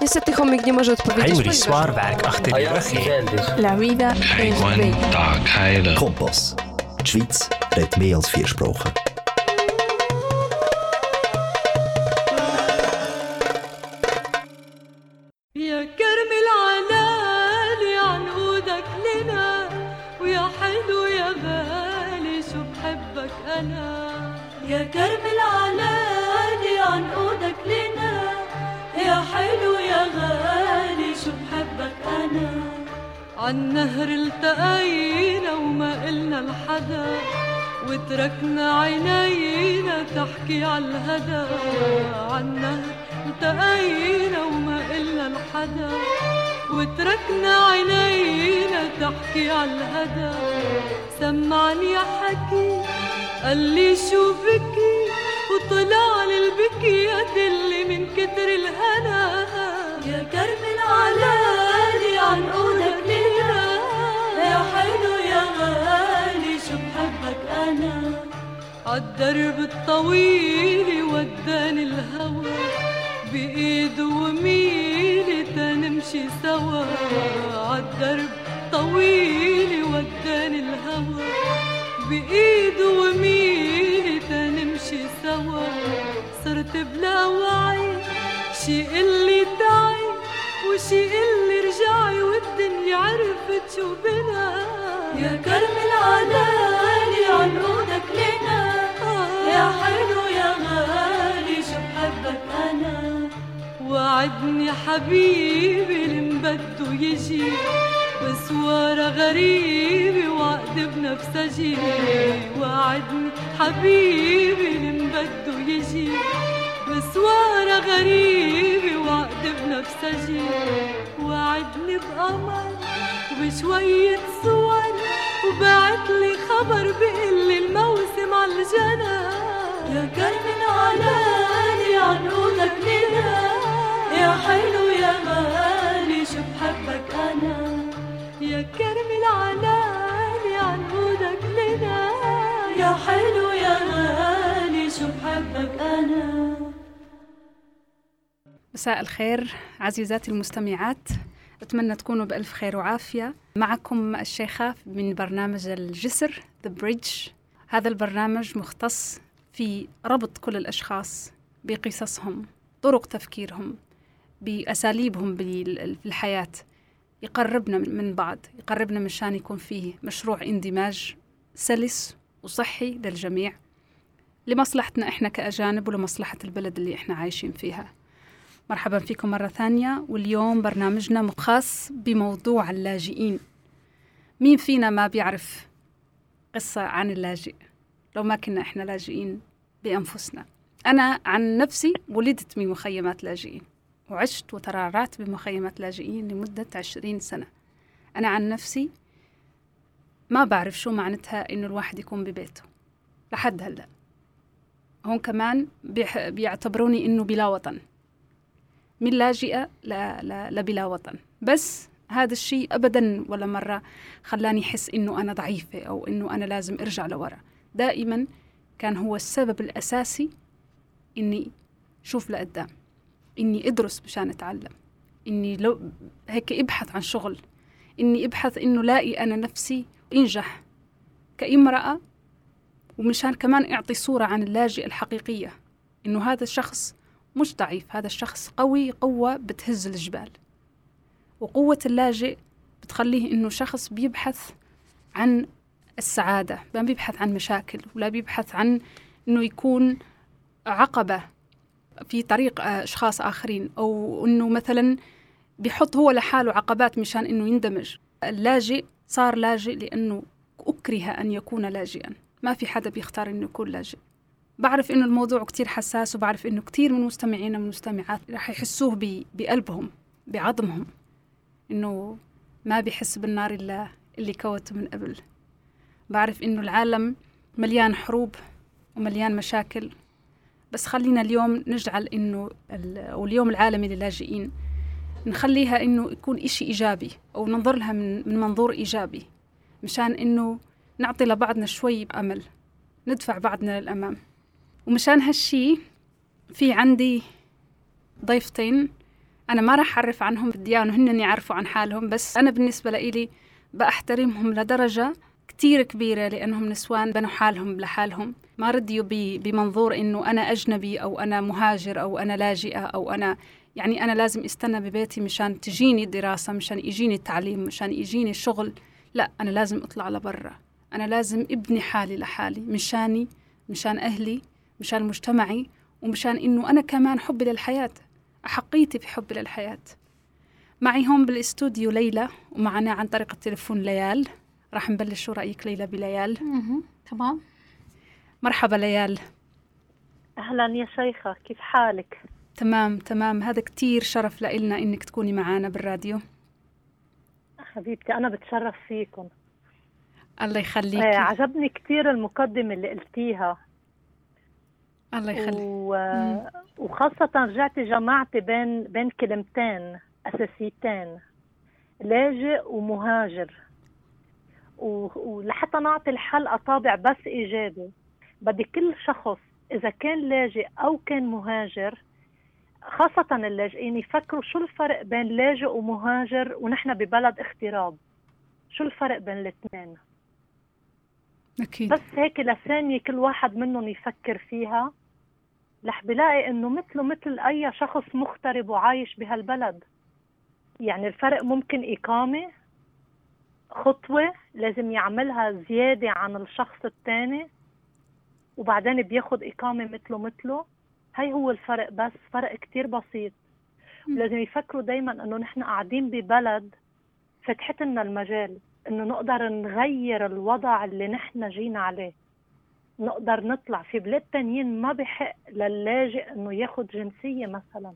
Niestety chomik nie może odpowiedzieć. Zwaar werk achter de rug. La vida es bella. dag heilig. Kompas. De Schweiz redt meer als vier sprachen. تحكي عالهدى سمعني حكي قال لي شو بكي؟ وطلع لي البكي يدلي من كتر الهنا. يا كرم العلالي عنقودك لنا. يا حلو يا غالي شو بحبك أنا؟ عالدرب الطويل وداني بنا. يا كرم العلالي عنقودك لنا. يا حلو يا غالي شو بحبك أنا. وعدني حبيبي اللي بده يجي. بسوارة غريبة وعقد بنفسجي وعدني حبيبي اللي بده يجي. بسوارة غريبة وعقد بنفسجي وعدني بقمر وبشوية صور وبعت لي خبر بقلي الموسم عالجنى يا كرم العلالي عنقودك لنا يا حلو يا غالي شو بحبك أنا. يا كرم العلالي عنقودك لنا يا حلو يا غالي شو بحبك أنا. مساء الخير عزيزاتي المستمعات. أتمنى تكونوا بألف خير وعافية. معكم الشيخة من برنامج الجسر The Bridge. هذا البرنامج مختص في ربط كل الأشخاص بقصصهم طرق تفكيرهم بأساليبهم في الحياة. يقربنا من من بعض يقربنا مشان يكون فيه مشروع اندماج سلس وصحي للجميع لمصلحتنا إحنا كأجانب ولمصلحة البلد اللي إحنا عايشين فيها. مرحبا فيكم مرة ثانية. واليوم برنامجنا خاص بموضوع اللاجئين. مين فينا ما بيعرف قصة عن اللاجئ؟ لو ما كنا إحنا لاجئين بأنفسنا. أنا عن نفسي ولدت بمخيمات لاجئين وعشت وترعرعت بمخيمات لاجئين لمدة عشرين سنة. أنا عن نفسي ما بعرف شو معناتها إنه الواحد يكون ببيته لحد هلأ. هون كمان بيعتبروني إنه بلا وطن. من لاجئة لبلا وطن. بس هذا الشيء أبدا ولا مرة خلاني أحس إنه أنا ضعيفة أو إنه أنا لازم أرجع لورا. دائما كان هو السبب الأساسي إني شوف لقدام إني أدرس مشان أتعلم إني لو هيك أبحث عن شغل إني أبحث إنه لاقي أنا نفسي أنجح كإمرأة ومشان كمان أعطي صورة عن اللاجئ الحقيقية إنه هذا الشخص مش ضعيف. هذا الشخص قوي قوة بتهز الجبال. وقوة اللاجئ بتخليه إنه شخص بيبحث عن السعادة ما بيبحث عن مشاكل ولا بيبحث عن إنه يكون عقبة في طريق أشخاص آخرين أو إنه مثلا بيحط هو لحاله عقبات مشان إنه يندمج. اللاجئ صار لاجئ لأنه أكره أن يكون لاجئا. ما في حدا بيختار إنه يكون لاجئ. بعرف إنه الموضوع كتير حساس وبعرف إنه كتير من مستمعينا من المستمعات رح يحسوه بقلبهم بعظمهم إنه ما بيحس بالنار إلا اللي كوته من قبل. بعرف إنه العالم مليان حروب ومليان مشاكل. بس خلينا اليوم نجعل إنه ال- أو اليوم العالمي للاجئين نخليها إنه يكون إشي إيجابي أو ننظر لها من, من منظور إيجابي مشان إنه نعطي لبعضنا شوي أمل ندفع بعضنا للأمام. ومشان هالشي في عندي ضيفتين أنا ما راح أعرف عنهم بالديانة وهن يعرفوا عن حالهم بس أنا بالنسبة لإلي بأحترمهم لدرجة كتير كبيرة لأنهم نسوان بنوا حالهم لحالهم. ما رديوا بمنظور إنه أنا أجنبي أو أنا مهاجر أو أنا لاجئة أو أنا يعني أنا لازم استنى ببيتي مشان تجيني دراسة مشان يجيني التعليم مشان يجيني شغل. لا أنا لازم أطلع لبرا. أنا لازم ابني حالي لحالي مشاني مشان أهلي. مشان مجتمعي ومشان إنه أنا كمان حبي للحياة. أحقيتي في حبي للحياة. معي هون بالاستوديو ليلى ومعنا عن طريق التليفون ليال. راح نبلش شو رأيك ليلى بليال؟ تمام. مرحبا ليال. أهلا يا شيخة. كيف حالك؟ تمام تمام. هذا كتير شرف لإلنا إنك تكوني معنا بالراديو. حبيبتي أنا بتشرف فيكم. الله يخليك آه عجبني كثير المقدمة اللي قلتيها. الله يخليك. و... وخاصة رجعتي جمعتي بين بين كلمتين أساسيتين لاجئ ومهاجر. و... ولحتى نعطي الحلقة طابع بس إيجابي. بدي كل شخص إذا كان لاجئ أو كان مهاجر خاصة اللاجئين يفكروا شو الفرق بين لاجئ ومهاجر ونحن ببلد اغتراب شو الفرق بين الاثنين؟ أكيد. بس هيك لثانية كل واحد منهم يفكر فيها. رح بلاقي إنه مثله مثل أي شخص مغترب وعايش بهالبلد. يعني الفرق ممكن إقامة خطوة لازم يعملها زيادة عن الشخص الثاني وبعدين بياخد إقامة مثله مثله. هاي هو الفرق بس فرق كتير بسيط. لازم يفكروا دايما إنه نحن قاعدين ببلد فتحت لنا المجال إنه نقدر نغير الوضع اللي نحن جينا عليه. نقدر نطلع في بلاد تانيين ما بحق للاجئ إنه ياخد جنسية مثلا.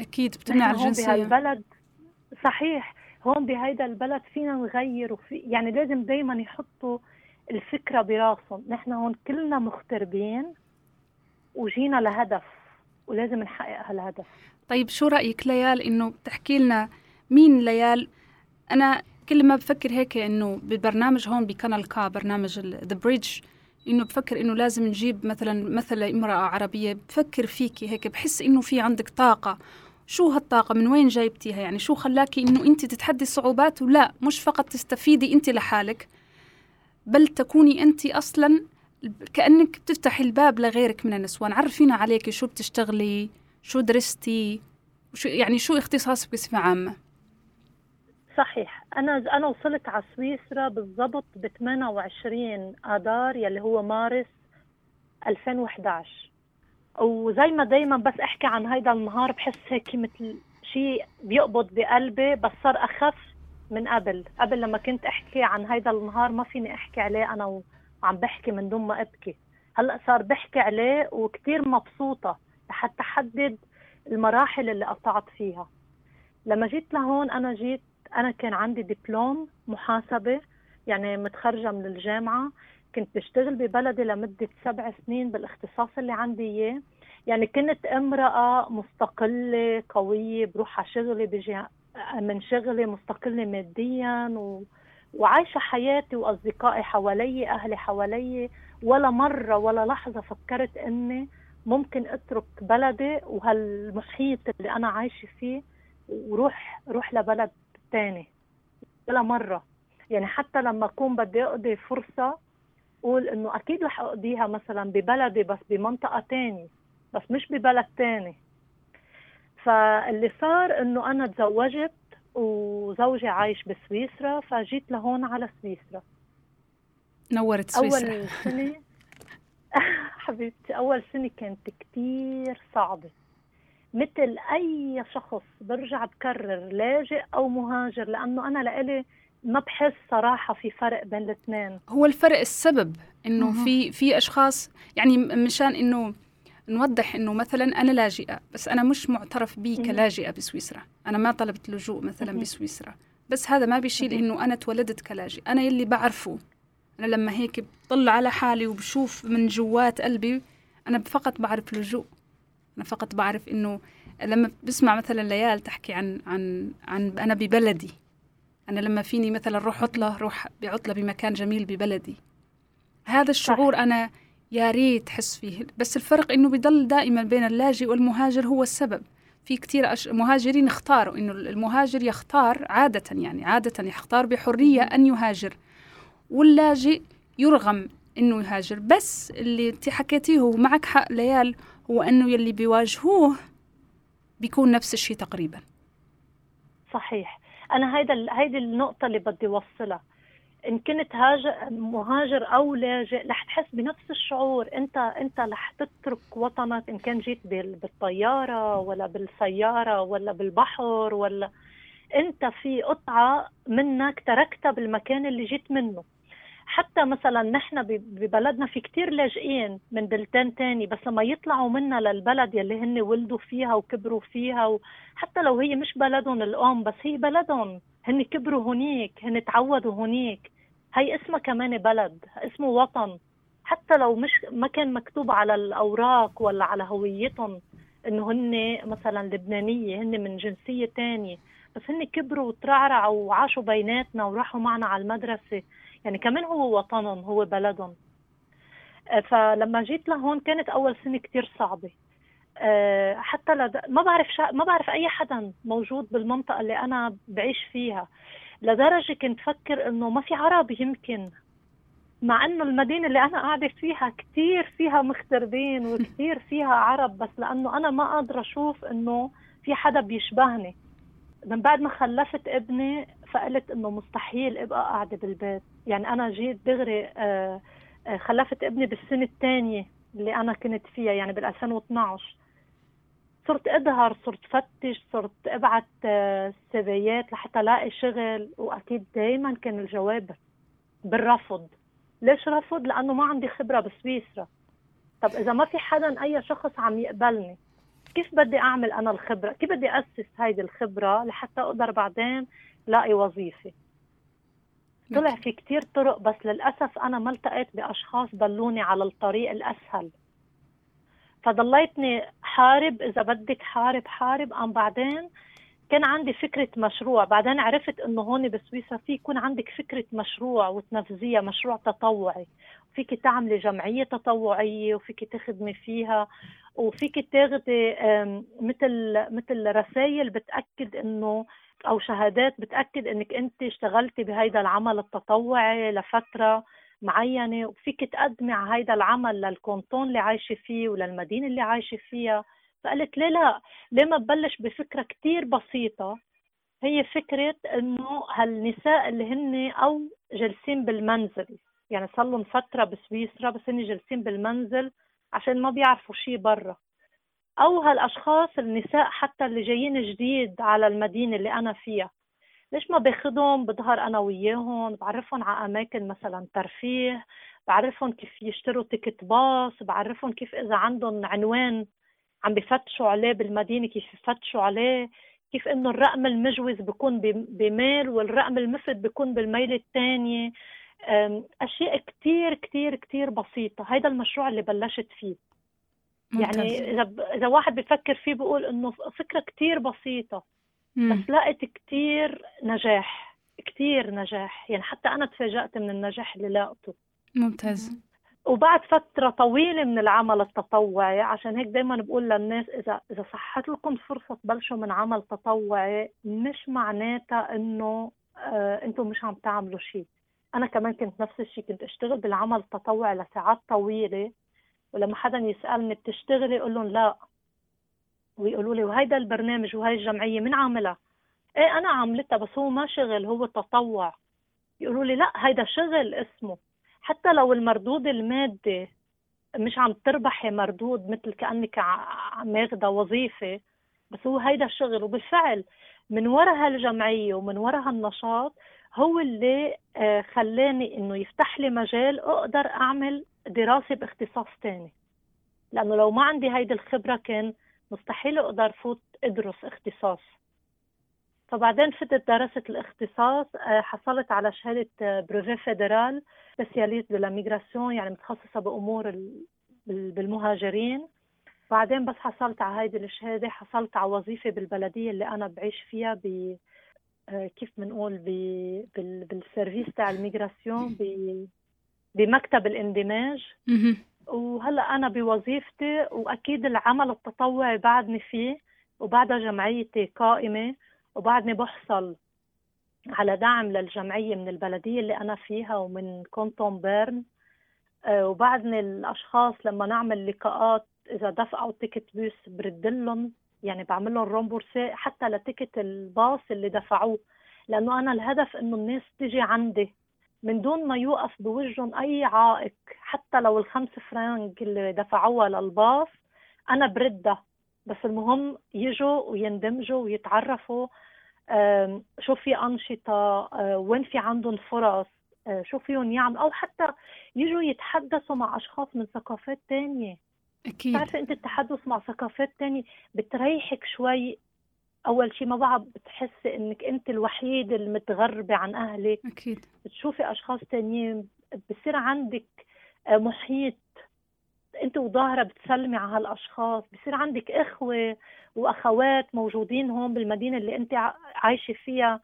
أكيد بتمنع نحن هون بهالبلد صحيح هون بهيدا البلد فينا نغير وفي يعني لازم دايما يحطوا الفكرة براسهم. نحن هون كلنا مغتربين وجينا لهدف ولازم نحقق هالهدف. طيب شو رأيك ليال؟ إنه بتحكي لنا مين ليال؟ أنا كل ما بفكر هيك إنه بالبرنامج هون بقناة K برنامج The Bridge إنه بفكر إنه لازم نجيب مثلا مثل امرأة عربية بفكر فيكي هيك بحس إنه في عندك طاقة. شو هالطاقة؟ من وين جايبتيها؟ يعني شو خلاكي إنه أنت تتحدي الصعوبات؟ ولا مش فقط تستفيدي أنت لحالك بل تكوني أنت أصلا كأنك بتفتحي الباب لغيرك من النسوان. عرفينا عليكي شو بتشتغلي شو درستي شو يعني شو اختصاصك بصفة عامة. صحيح. أنا أنا وصلت على سويسرا بالضبط ب 28 آذار يلي هو مارس 2011 وزي ما دايما بس أحكي عن هيدا النهار بحس هيك مثل شيء بيقبض بقلبي بس صار أخف من قبل. قبل لما كنت أحكي عن هيدا النهار ما فيني أحكي عليه أنا وعم بحكي من دون ما أبكي. هلأ صار بحكي عليه وكتير مبسوطة لحتى أحدد المراحل اللي قطعت فيها. لما جيت لهون أنا جيت أنا كان عندي دبلوم محاسبة يعني متخرجة من الجامعة. كنت بشتغل ببلدي لمدة سبع سنين بالاختصاص اللي عندي إياه. يعني كنت امرأة مستقلة قوية بروح على شغلي بيجي من شغلي مستقلة ماديا و... وعايشة حياتي وأصدقائي حوالي أهلي حوالي. ولا مرة ولا لحظة فكرت إني ممكن أترك بلدي وهالمحيط اللي أنا عايشة فيه وروح روح لبلد تاني. ولا مرة. يعني حتى لما أكون بدي أقضي فرصة أقول إنه أكيد رح أقضيها مثلا ببلدي بس بمنطقة تاني بس مش ببلد تاني. فاللي صار إنه أنا تزوجت وزوجي عايش بسويسرا فجيت لهون على سويسرا. نورت سويسرا. أول سنة. حبيبتي أول سنة كانت كتير صعبة. مثل أي شخص برجع بكرر لاجئ أو مهاجر لأنه أنا لإلي ما بحس صراحة في فرق بين الاثنين. هو الفرق السبب إنه في في أشخاص يعني مشان إنه نوضح إنه مثلا أنا لاجئة بس أنا مش معترف بي كلاجئة بسويسرا. أنا ما طلبت لجوء مثلا بسويسرا. بس هذا ما بيشيل إنه أنا اتولدت كلاجئ أنا يلي بعرفه. أنا لما هيك بطلع على حالي وبشوف من جوات قلبي أنا فقط بعرف لجوء. أنا فقط بعرف إنه لما بسمع مثلا ليال تحكي عن عن عن أنا ببلدي أنا لما فيني مثلا روح عطلة روح بعطلة بمكان جميل ببلدي. هذا الشعور أنا يا ريت حس فيه. بس الفرق إنه بضل دائما بين اللاجئ والمهاجر هو السبب. في كثير أش... مهاجرين اختاروا إنه المهاجر يختار عادة يعني عادة يختار بحرية أن يهاجر. واللاجئ يرغم إنه يهاجر. بس اللي أنت حكيتيه ومعك حق ليال هو انه يلي بيواجهوه بيكون نفس الشيء تقريبا. صحيح. أنا هيدا هيدي النقطة اللي بدي اوصلها إن كنت هاجر مهاجر أو لاجئ رح تحس بنفس الشعور. انت أنت رح تترك وطنك إن كان جيت بالطيارة ولا بالسيارة ولا بالبحر ولا. أنت في قطعة منك تركتها بالمكان اللي جيت منه. حتى مثلا نحن ببلدنا في كتير لاجئين من بلدان تاني بس لما يطلعوا منا للبلد يلي هن ولدوا فيها وكبروا فيها وحتى لو هي مش بلدهم الأم بس هي بلدهم. هن كبروا هنيك هن تعودوا هنيك. هي اسمها كمان بلد اسمه وطن. حتى لو مش ما كان مكتوب على الأوراق ولا على هويتهم إنه هن مثلا لبنانية هن من جنسية تانية. بس هن كبروا وترعرعوا وعاشوا بيناتنا وراحوا معنا على المدرسة. يعني كمان هو وطنهم هو بلدهم آه، فلما جيت لهون كانت أول سنة كتير صعبة. آه، حتى لد... ما بعرف شا... ما بعرف أي حدا موجود بالمنطقة اللي أنا بعيش فيها. لدرجة كنت فكر إنه ما في عرب يمكن. مع إنه المدينة اللي أنا قاعدة فيها كثير فيها مغتربين وكثير فيها عرب بس لأنه أنا ما قادرة أشوف إنه في حدا بيشبهني. من بعد ما خلفت ابني فقلت إنه مستحيل أبقى قاعدة بالبيت. يعني أنا جيت دغري آه، آه، خلفت ابني بالسنة الثانية اللي أنا كنت فيها يعني بال 2012 صرت أظهر صرت فتش صرت أبعت آه، سيفيات لحتى ألاقي شغل. وأكيد دائما كان الجواب بالرفض. ليش رفض؟ لأنه ما عندي خبرة بسويسرا. طب إذا ما في حدا أي شخص عم يقبلني كيف بدي أعمل أنا الخبرة؟ كيف بدي أسس هيدي الخبرة لحتى أقدر بعدين لاقي وظيفة؟ طلع في كتير طرق بس للأسف أنا ما التقيت بأشخاص دلوني على الطريق الأسهل. فضليتني حارب إذا بدك حارب حارب. أم بعدين كان عندي فكرة مشروع. بعدين عرفت إنه هون بسويسرا في يكون عندك فكرة مشروع وتنفذيها مشروع تطوعي. فيك تعملي جمعية تطوعية وفيك تخدمي فيها وفيك تاخدي مثل مثل رسائل بتأكد إنه أو شهادات بتأكد إنك أنت اشتغلتي بهيدا العمل التطوعي لفترة معينة وفيك تقدمي على هيدا العمل للكونتون اللي عايشة فيه وللمدينة اللي عايشة فيها. فقلت ليه لا؟ ليه ما ببلش بفكرة كتير بسيطة؟ هي فكرة إنه هالنساء اللي هن أو جالسين بالمنزل يعني صار لهم فترة بسويسرا بس هن جالسين بالمنزل عشان ما بيعرفوا شيء برا. أو هالأشخاص النساء حتى اللي جايين جديد على المدينة اللي أنا فيها. ليش ما باخذهم بظهر أنا وياهم بعرفهم على أماكن مثلا ترفيه بعرفهم كيف يشتروا تيكت باص بعرفهم كيف إذا عندهم عنوان عم بفتشوا عليه بالمدينة كيف يفتشوا عليه كيف إنه الرقم المجوز بيكون بميل والرقم المفد بيكون بالميل الثانية أشياء كثير كثير كثير بسيطة. هذا المشروع اللي بلشت فيه. يعني إذا إذا واحد بفكر فيه بقول إنه فكرة كتير بسيطة مم. بس لقيت كتير نجاح كتير نجاح. يعني حتى أنا تفاجأت من النجاح اللي لاقته ممتاز. وبعد فترة طويلة من العمل التطوعي عشان هيك دايما بقول للناس إذا إذا صحت لكم فرصة تبلشوا من عمل تطوعي مش معناتها إنه آه أنتم مش عم تعملوا شيء. أنا كمان كنت نفس الشيء كنت أشتغل بالعمل التطوعي لساعات طويلة ولما حدا يسألني بتشتغلي؟ أقول لهم لا. ويقولوا لي وهيدا البرنامج وهي الجمعية من عاملها؟ إيه أنا عاملتها بس هو ما شغل هو تطوع. يقولوا لي لا هيدا شغل اسمه. حتى لو المردود المادي مش عم تربحي مردود مثل كأنك ماخذه وظيفة بس هو هيدا الشغل. وبالفعل من وراء هالجمعية ومن وراء هالنشاط هو اللي آه، خلاني إنه يفتح لي مجال أقدر أعمل دراسة باختصاص تاني. لأنه لو ما عندي هيدي الخبرة كان مستحيل أقدر فوت أدرس اختصاص. فبعدين فتت درست الاختصاص آه، حصلت على شهادة brevet fédéral spécialiste de migration يعني متخصصة بأمور بالمهاجرين. بعدين بس حصلت على هيدي الشهادة حصلت على وظيفة بالبلدية اللي أنا بعيش فيها ب آه، كيف بنقول بال service تاع ال migration بمكتب الاندماج. وهلأ أنا بوظيفتي وأكيد العمل التطوعي بعدني فيه وبعدها جمعيتي قائمة وبعدني بحصل على دعم للجمعية من البلدية اللي أنا فيها ومن canton بيرن. آه، وبعدني الأشخاص لما نعمل لقاءات إذا دفعوا ticket bus بردلهم يعني بعمل لهم rembourser حتى ل ticket الباص اللي دفعوه. لأنه أنا الهدف إنه الناس تيجي عندي. من دون ما يوقف بوجههم أي عائق حتى لو الخمس فرانك اللي دفعوها للباص أنا بردها. بس المهم يجوا ويندمجوا ويتعرفوا شو في أنشطة آه، وين في عندهم فرص آه، شو فيهم يعملوا. أو حتى يجوا يتحدثوا مع أشخاص من ثقافات تانية. أكيد. بتعرفي أنت التحدث مع ثقافات تانية بتريحك شوي أول شيء ما بعد بتحسي إنك أنت الوحيد المتغربة عن أهلك. أكيد. بتشوفي أشخاص تانيين بصير عندك آه، محيط. أنت وظاهرة بتسلمي على هالأشخاص. بصير عندك إخوة وأخوات موجودين هون بالمدينة اللي أنت عايشة فيها.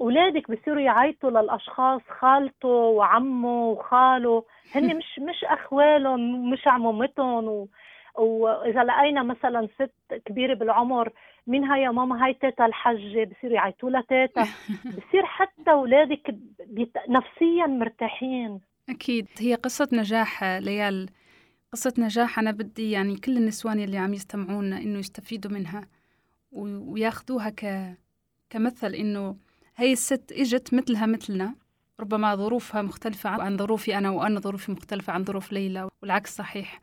أولادك بصيروا يعيطوا للأشخاص خالته وعمه وخاله. هن مش مش أخوالهم مش عمومتهم. و... وإذا لقينا مثلا ست كبيرة بالعمر مين هاي يا ماما هاي تيتا الحجه بصيروا يعيطوا لها تيتا. بصير حتى أولادك بيت... نفسيا مرتاحين. أكيد. هي قصة نجاح ليال. قصة نجاح أنا بدي يعني كل النسوان اللي عم يستمعونا إنه يستفيدوا منها وياخذوها ك كمثل إنه هي الست إجت مثلها مثلنا. ربما ظروفها مختلفة عن ظروفي أنا وأنا ظروفي مختلفة عن ظروف ليلى والعكس صحيح.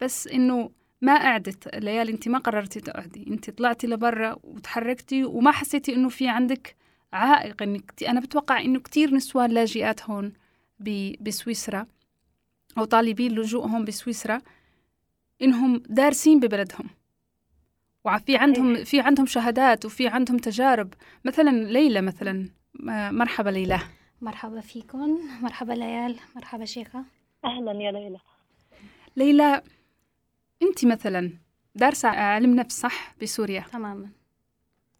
بس إنه ما قعدت ليالي أنت ما قررتي تقعدي أنت طلعتي لبرا وتحركتي وما حسيتي إنه في عندك عائق إنك أنا بتوقع إنه كتير نسوان لاجئات هون بسويسرا أو طالبي اللجوء هون بسويسرا إنهم دارسين ببلدهم. وفي عندهم في عندهم شهادات وفي عندهم تجارب. مثلا ليلى مثلا مرحبا ليلى. مرحبا فيكم. مرحبا ليال. مرحبا شيخة. أهلا يا ليلى. ليلى أنت مثلا دارسة علم نفس صح؟ بسوريا. تماما.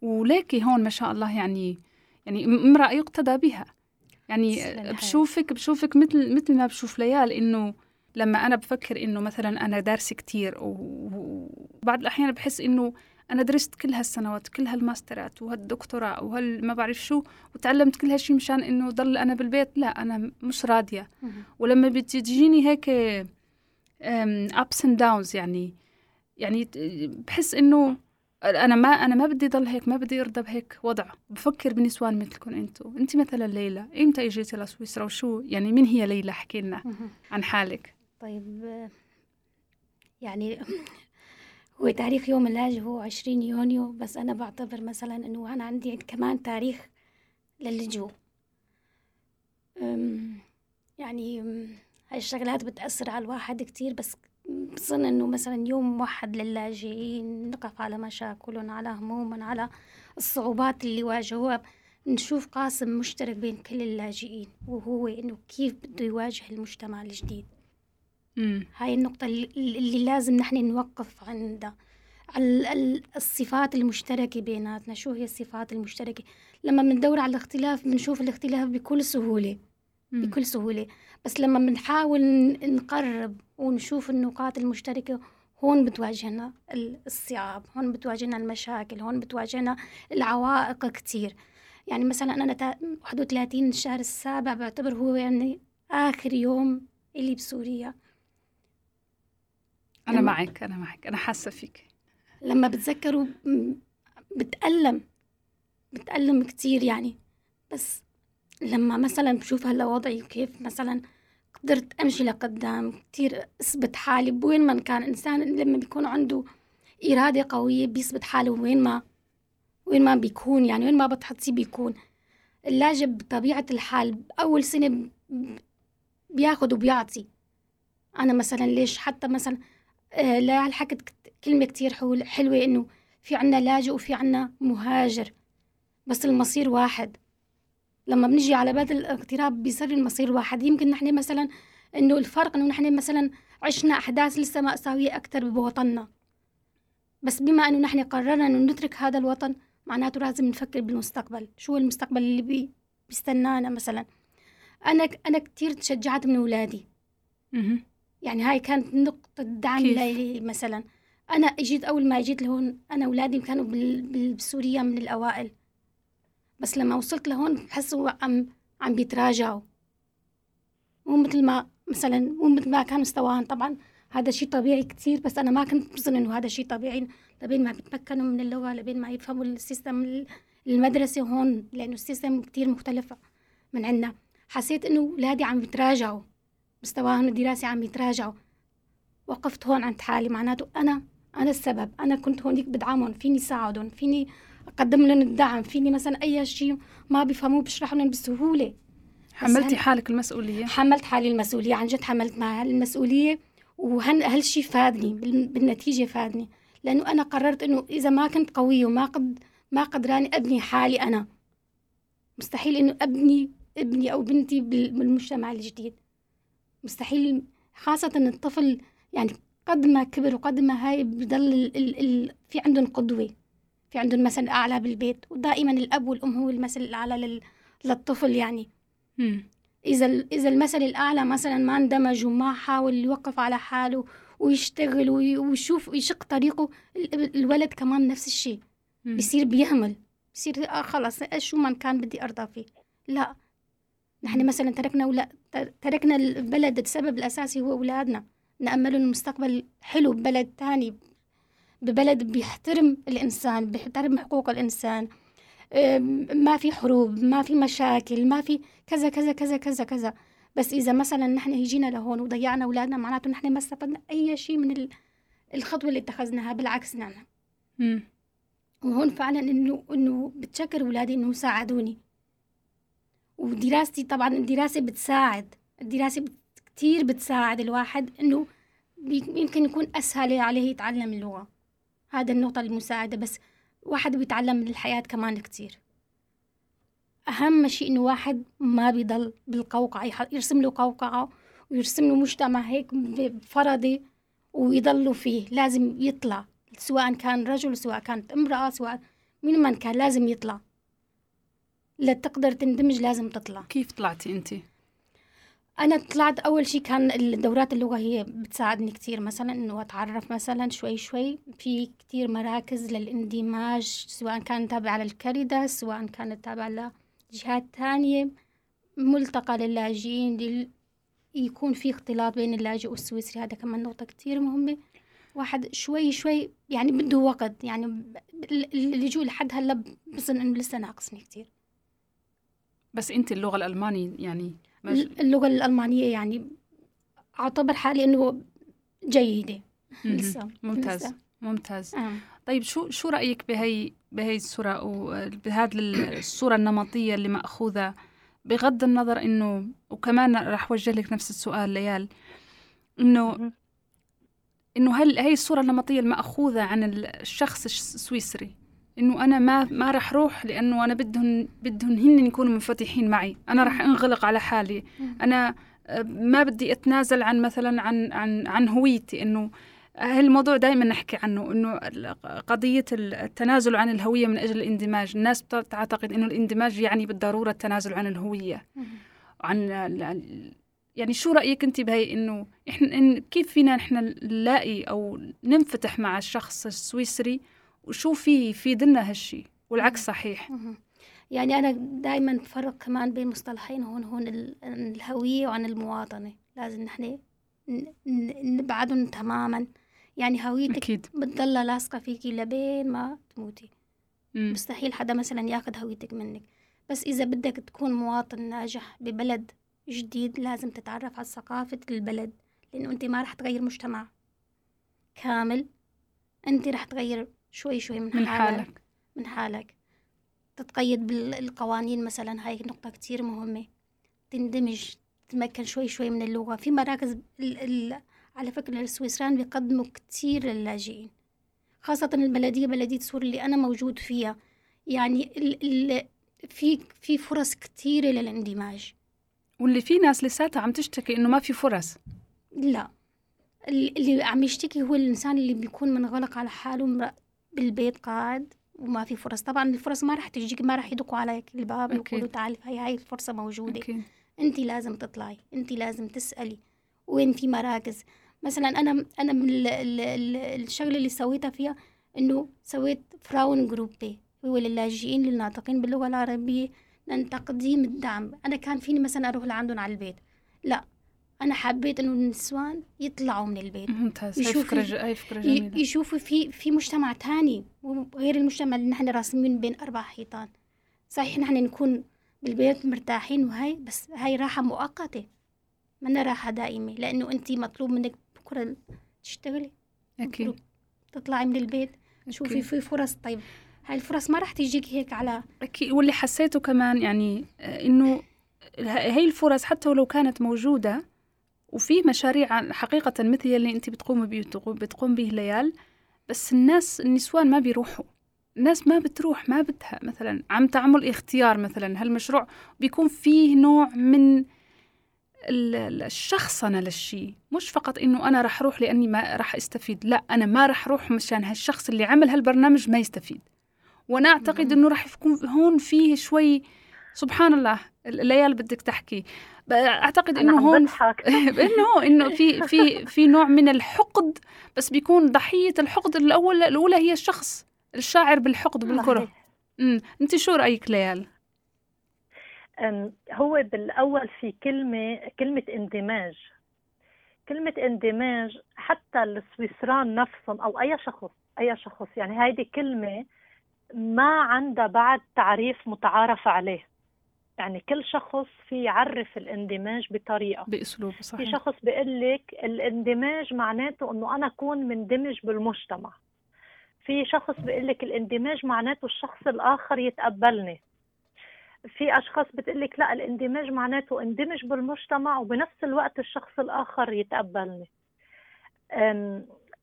وليكي هون ما شاء الله يعني يعني امرأة يقتدى بها. يعني بشوفك بشوفك مثل مثل ما بشوف ليال إنه لما أنا بفكر إنه مثلا أنا دارسة كتير وبعض الأحيان بحس إنه أنا درست كل هالسنوات كل هالماسترات وهالدكتوراه وهال ما بعرف شو وتعلمت كل هالشيء مشان إنه ضل أنا بالبيت. لا أنا مش راضية. ولما بتجيني هيك ups and downs يعني. يعني بحس إنه أنا ما أنا ما بدي ضل هيك ما بدي أرضى بهيك وضع. بفكر بنسوان مثلكم أنتم انت مثلا ليلى إمتى إجيتي لسويسرا وشو؟ يعني مين هي ليلى؟ احكي لنا عن حالك. طيب يعني هو تاريخ يوم اللاجئ هو 20 يونيو بس أنا بعتبر مثلا إنه أنا عندي كمان تاريخ للجوء يعني هاي الشغلات بتأثر على الواحد كتير بس بظن إنه مثلا يوم موحد للاجئين نقف على مشاكلهم على همومهم على الصعوبات اللي واجهوها نشوف قاسم مشترك بين كل اللاجئين وهو إنه كيف بده يواجه المجتمع الجديد مم. هاي النقطة اللي لازم نحن نوقف عندها الصفات المشتركة بيناتنا شو هي الصفات المشتركة لما بندور على الاختلاف بنشوف الاختلاف بكل سهولة. بكل سهولة. بس لما بنحاول نقرب ونشوف النقاط المشتركة هون بتواجهنا الصعاب هون بتواجهنا المشاكل هون بتواجهنا العوائق كتير. يعني مثلا أنا 31 الشهر السابع بعتبر هو يعني آخر يوم إلي بسوريا. أنا معك أنا معك أنا حاسة فيك. لما بتذكروا بتألم بتألم كتير يعني. بس لما مثلا بشوف هلا وضعي كيف مثلا قدرت أمشي لقدام كتير أثبت حالي بوين ما كان إنسان لما بيكون عنده إرادة قوية بيثبت حاله وين ما وين ما بيكون يعني وين ما بتحطيه بيكون. اللاجئ بطبيعة الحال أول سنة بياخد وبيعطي. أنا مثلا ليش؟ حتى مثلا آه لا حكت كلمة كتير حلوة إنه في عنا لاجئ وفي عنا مهاجر بس المصير واحد. لما بنجي على باب الاغتراب بيصير المصير واحد. يمكن نحن مثلا إنه الفرق إنه نحن مثلا عشنا أحداث لسه مأساوية أكثر بوطننا. بس بما إنه نحن قررنا إنه نترك هذا الوطن معناته لازم نفكر بالمستقبل. شو المستقبل اللي بي بيستنانا مثلا؟ أنا أنا كثير تشجعت من أولادي. يعني هاي كانت نقطة دعم لي مثلا. أنا إجيت أول ما إجيت لهون أنا أولادي كانوا بسوريا من الأوائل. بس لما وصلت لهون بحسوا عم عم بيتراجعوا. مو مثل ما مثلا مو مثل ما كان مستواهم. طبعا هذا شيء طبيعي كتير بس أنا ما كنت بظن إنه هذا شيء طبيعي. لبين ما بيتمكنوا من اللغة لبين ما يفهموا ال system ال- المدرسي هون لأنه ال system كتير مختلف من عنا حسيت إنه اولادي عم يتراجعوا. مستواهم الدراسي عم يتراجعوا. وقفت هون عند حالي. معناته أنا أنا السبب. أنا كنت هونيك بدعمهم. فيني ساعدهم. فيني اقدم لهم الدعم. فيني مثلا أي شيء ما بيفهموه بشرح لهم بسهولة. حملتي حالك المسؤولية؟ حملت حالي المسؤولية. عن جد حملت مع المسؤولية. وهن هالشي فادني بال- بالنتيجة فادني. لأنه أنا قررت إنه إذا ما كنت قوية وما قد ما قدراني أبني حالي أنا مستحيل إنه أبني ابني أو بنتي بال- بالمجتمع الجديد. مستحيل. خاصة إن الطفل يعني قد ما كبر وقد ما هاي بضل ال ال ال في عندهم قدوة. في عندهم مثل أعلى بالبيت ودائما الأب والأم هو المثل الأعلى لل للطفل يعني. مم. إذا إذا المثل الأعلى مثلا ما اندمج وما حاول يوقف على حاله ويشتغل وي- ويشوف ويشق طريقه ال- الولد كمان نفس الشيء. بصير بيهمل. بصير آه خلص شو ما كان بدي أرضى فيه. لا. نحن مثلا تركنا ولا تركنا البلد السبب الأساسي هو أولادنا. نأمل المستقبل حلو ببلد تاني ببلد بيحترم الإنسان بيحترم حقوق الإنسان. ما في حروب ما في مشاكل ما في كذا كذا كذا كذا كذا. بس إذا مثلا نحن هيجينا لهون وضيعنا أولادنا معناته نحن ما استفدنا أي شيء من ال- الخطوة اللي اتخذناها بالعكس نحن مم. وهون فعلا إنه إنه بتشكر أولادي إنه ساعدوني. ودراستي طبعا الدراسة بتساعد. الدراسة بت- كتير بتساعد الواحد بي- يمكن يكون أسهل عليه يتعلم اللغة. هذا النقطة المساعده بس واحد بيتعلم من الحياة كمان كتير. أهم شيء إنه واحد ما بيضل بالقوقعة يح- يرسم له قوقعة ويرسم له مجتمع هيك فرضي ويضلوا فيه. لازم يطلع سواء كان رجل سواء كانت امرأة سواء مين ما كان لازم يطلع. لتقدر تندمج لازم تطلع. كيف طلعتي أنت؟ أنا طلعت أول شيء كان الدورات اللغة هي بتساعدني كتير مثلا إنه أتعرف مثلا شوي شوي. في كتير مراكز للاندماج سواء كان تابعة للكريدة سواء كانت تابعة لجهات تانية. ملتقى للاجئين لل... يكون في اختلاط بين اللاجئ والسويسري. هذا كمان نقطة كتير مهمة. واحد شوي شوي يعني بده وقت. يعني اللجوء لحد هلأ بظن إنه لسه ناقصني كتير. بس أنت اللغة الألماني يعني. اللغة الألمانية يعني أعتبر حالي إنه جيدة. لسه ممتاز. لسه. ممتاز. آه. طيب شو شو رأيك بهي بهي الصورة وبهذه الصورة النمطية اللي مأخوذة؟ بغض النظر إنه وكمان راح أوجه لك نفس السؤال ليال إنه إنه هل هي الصورة النمطية المأخوذة عن الشخص السويسري؟ إنه أنا ما ما راح أروح لأنه أنا بدهم بدهم هن يكونوا منفتحين معي. أنا راح أنغلق على حالي. أنا آه، ما بدي أتنازل عن مثلا عن عن عن هويتي. إنه هالموضوع دائما نحكي عنه إنه قضية التنازل عن الهوية من أجل الاندماج، الناس بتعتقد إنه الاندماج يعني بالضرورة التنازل عن الهوية. عن يعني شو رأيك أنت بهي؟ إنه إحنا إن كيف فينا نحن نلاقي أو ننفتح مع الشخص السويسري وشو في يفيد لنا هالشيء والعكس صحيح. يعني أنا دائما بفرق كمان بين مصطلحين هون هون ال- الهوية وعن المواطنة. لازم نحن نبعدهم تماما. يعني هويتك أكيد. بتضل لاصقة فيكي لبين ما تموتي. مم. مستحيل حدا مثلا ياخد هويتك منك. بس إذا بدك تكون مواطن ناجح ببلد جديد لازم تتعرف على ثقافة البلد لأنه أنت ما رح تغير مجتمع كامل. أنت رح تغير شوي شوي من, من حالك حالك. من حالك. تتقيد بالقوانين مثلا هاي نقطة كتير مهمة. تندمج تتمكن شوي شوي من اللغة. في مراكز ال ال على فكرة السويسران بيقدموا كتير للاجئين. خاصة البلدية بلدية سور اللي أنا موجود فيها. يعني ال ال في في فرص كتيرة للاندماج. واللي في ناس لساتها عم تشتكي إنه ما في فرص. لا. ال- اللي عم يشتكي هو الإنسان اللي بيكون منغلق على حاله بالبيت قاعد وما في فرص. طبعا الفرص ما رح تجيك ما رح يدقوا عليك الباب أكيد. ويقولوا تعالي هاي هاي الفرصة موجودة. أكيد. أنت لازم تطلعي أنت لازم تسألي وين في مراكز. مثلا أنا أنا من ال- ال- ال- الشغلة اللي سويتها فيها إنه سويت Frauengruppe هو للاجئين للناطقين باللغة العربية لأن تقديم الدعم. أنا كان فيني مثلا أروح لعندهم على البيت. لا أنا حبيت إنه النسوان يطلعوا من البيت. ممتاز. هاي يشوف فكرة ج... هاي فكرة جميلة. يشوفوا في في مجتمع تاني غير المجتمع اللي نحن راسمين بين أربع حيطان. صحيح نحن نكون بالبيت مرتاحين وهاي بس هاي راحة مؤقتة. منا راحة دائمة لأنه أنت مطلوب منك بكرة تشتغلي. أكيد. تطلعي من البيت. شوفي. في فرص طيب هاي الفرص ما راح تجيك هيك على أكيد. واللي حسيته كمان يعني آه، إنه ه- هي الفرص حتى ولو كانت موجودة وفي مشاريع حقيقة مثل اللي أنت بتقوم بيه بتقوم به ليال بس الناس النسوان ما بيروحوا. الناس ما بتروح ما بدها مثلا عم تعمل اختيار مثلا هالمشروع بيكون فيه نوع من ال- ال- الشخصنة للشيء مش فقط إنه أنا رح أروح لأني ما رح أستفيد. لا أنا ما رح أروح مشان هالشخص اللي عمل هالبرنامج ما يستفيد. وأنا أعتقد إنه رح يكون هون فيه شوي سبحان الله الليال بدك تحكي. إنه عم هون. انه إنه في في في نوع من الحقد بس بيكون ضحية الحقد الأول الأولى هي الشخص الشاعر بالحقد بالكرة. صحيح. امم أنت شو رأيك ليال؟ هو بالأول في كلمة كلمة اندماج. كلمة اندماج حتى السويسران نفسهم أو أي شخص أي شخص يعني هيدي كلمة ما عندها بعد تعريف متعارف عليه. يعني كل شخص في يعرف الاندماج بطريقة. باسلوب في صحيح شخص بيقول لك الاندماج معناته إنه أنا أكون مندمج بالمجتمع. في شخص بيقول لك الاندماج معناته الشخص الآخر يتقبلني. في أشخاص بتقول لك لا الاندماج معناته اندمج بالمجتمع وبنفس الوقت الشخص الآخر يتقبلني.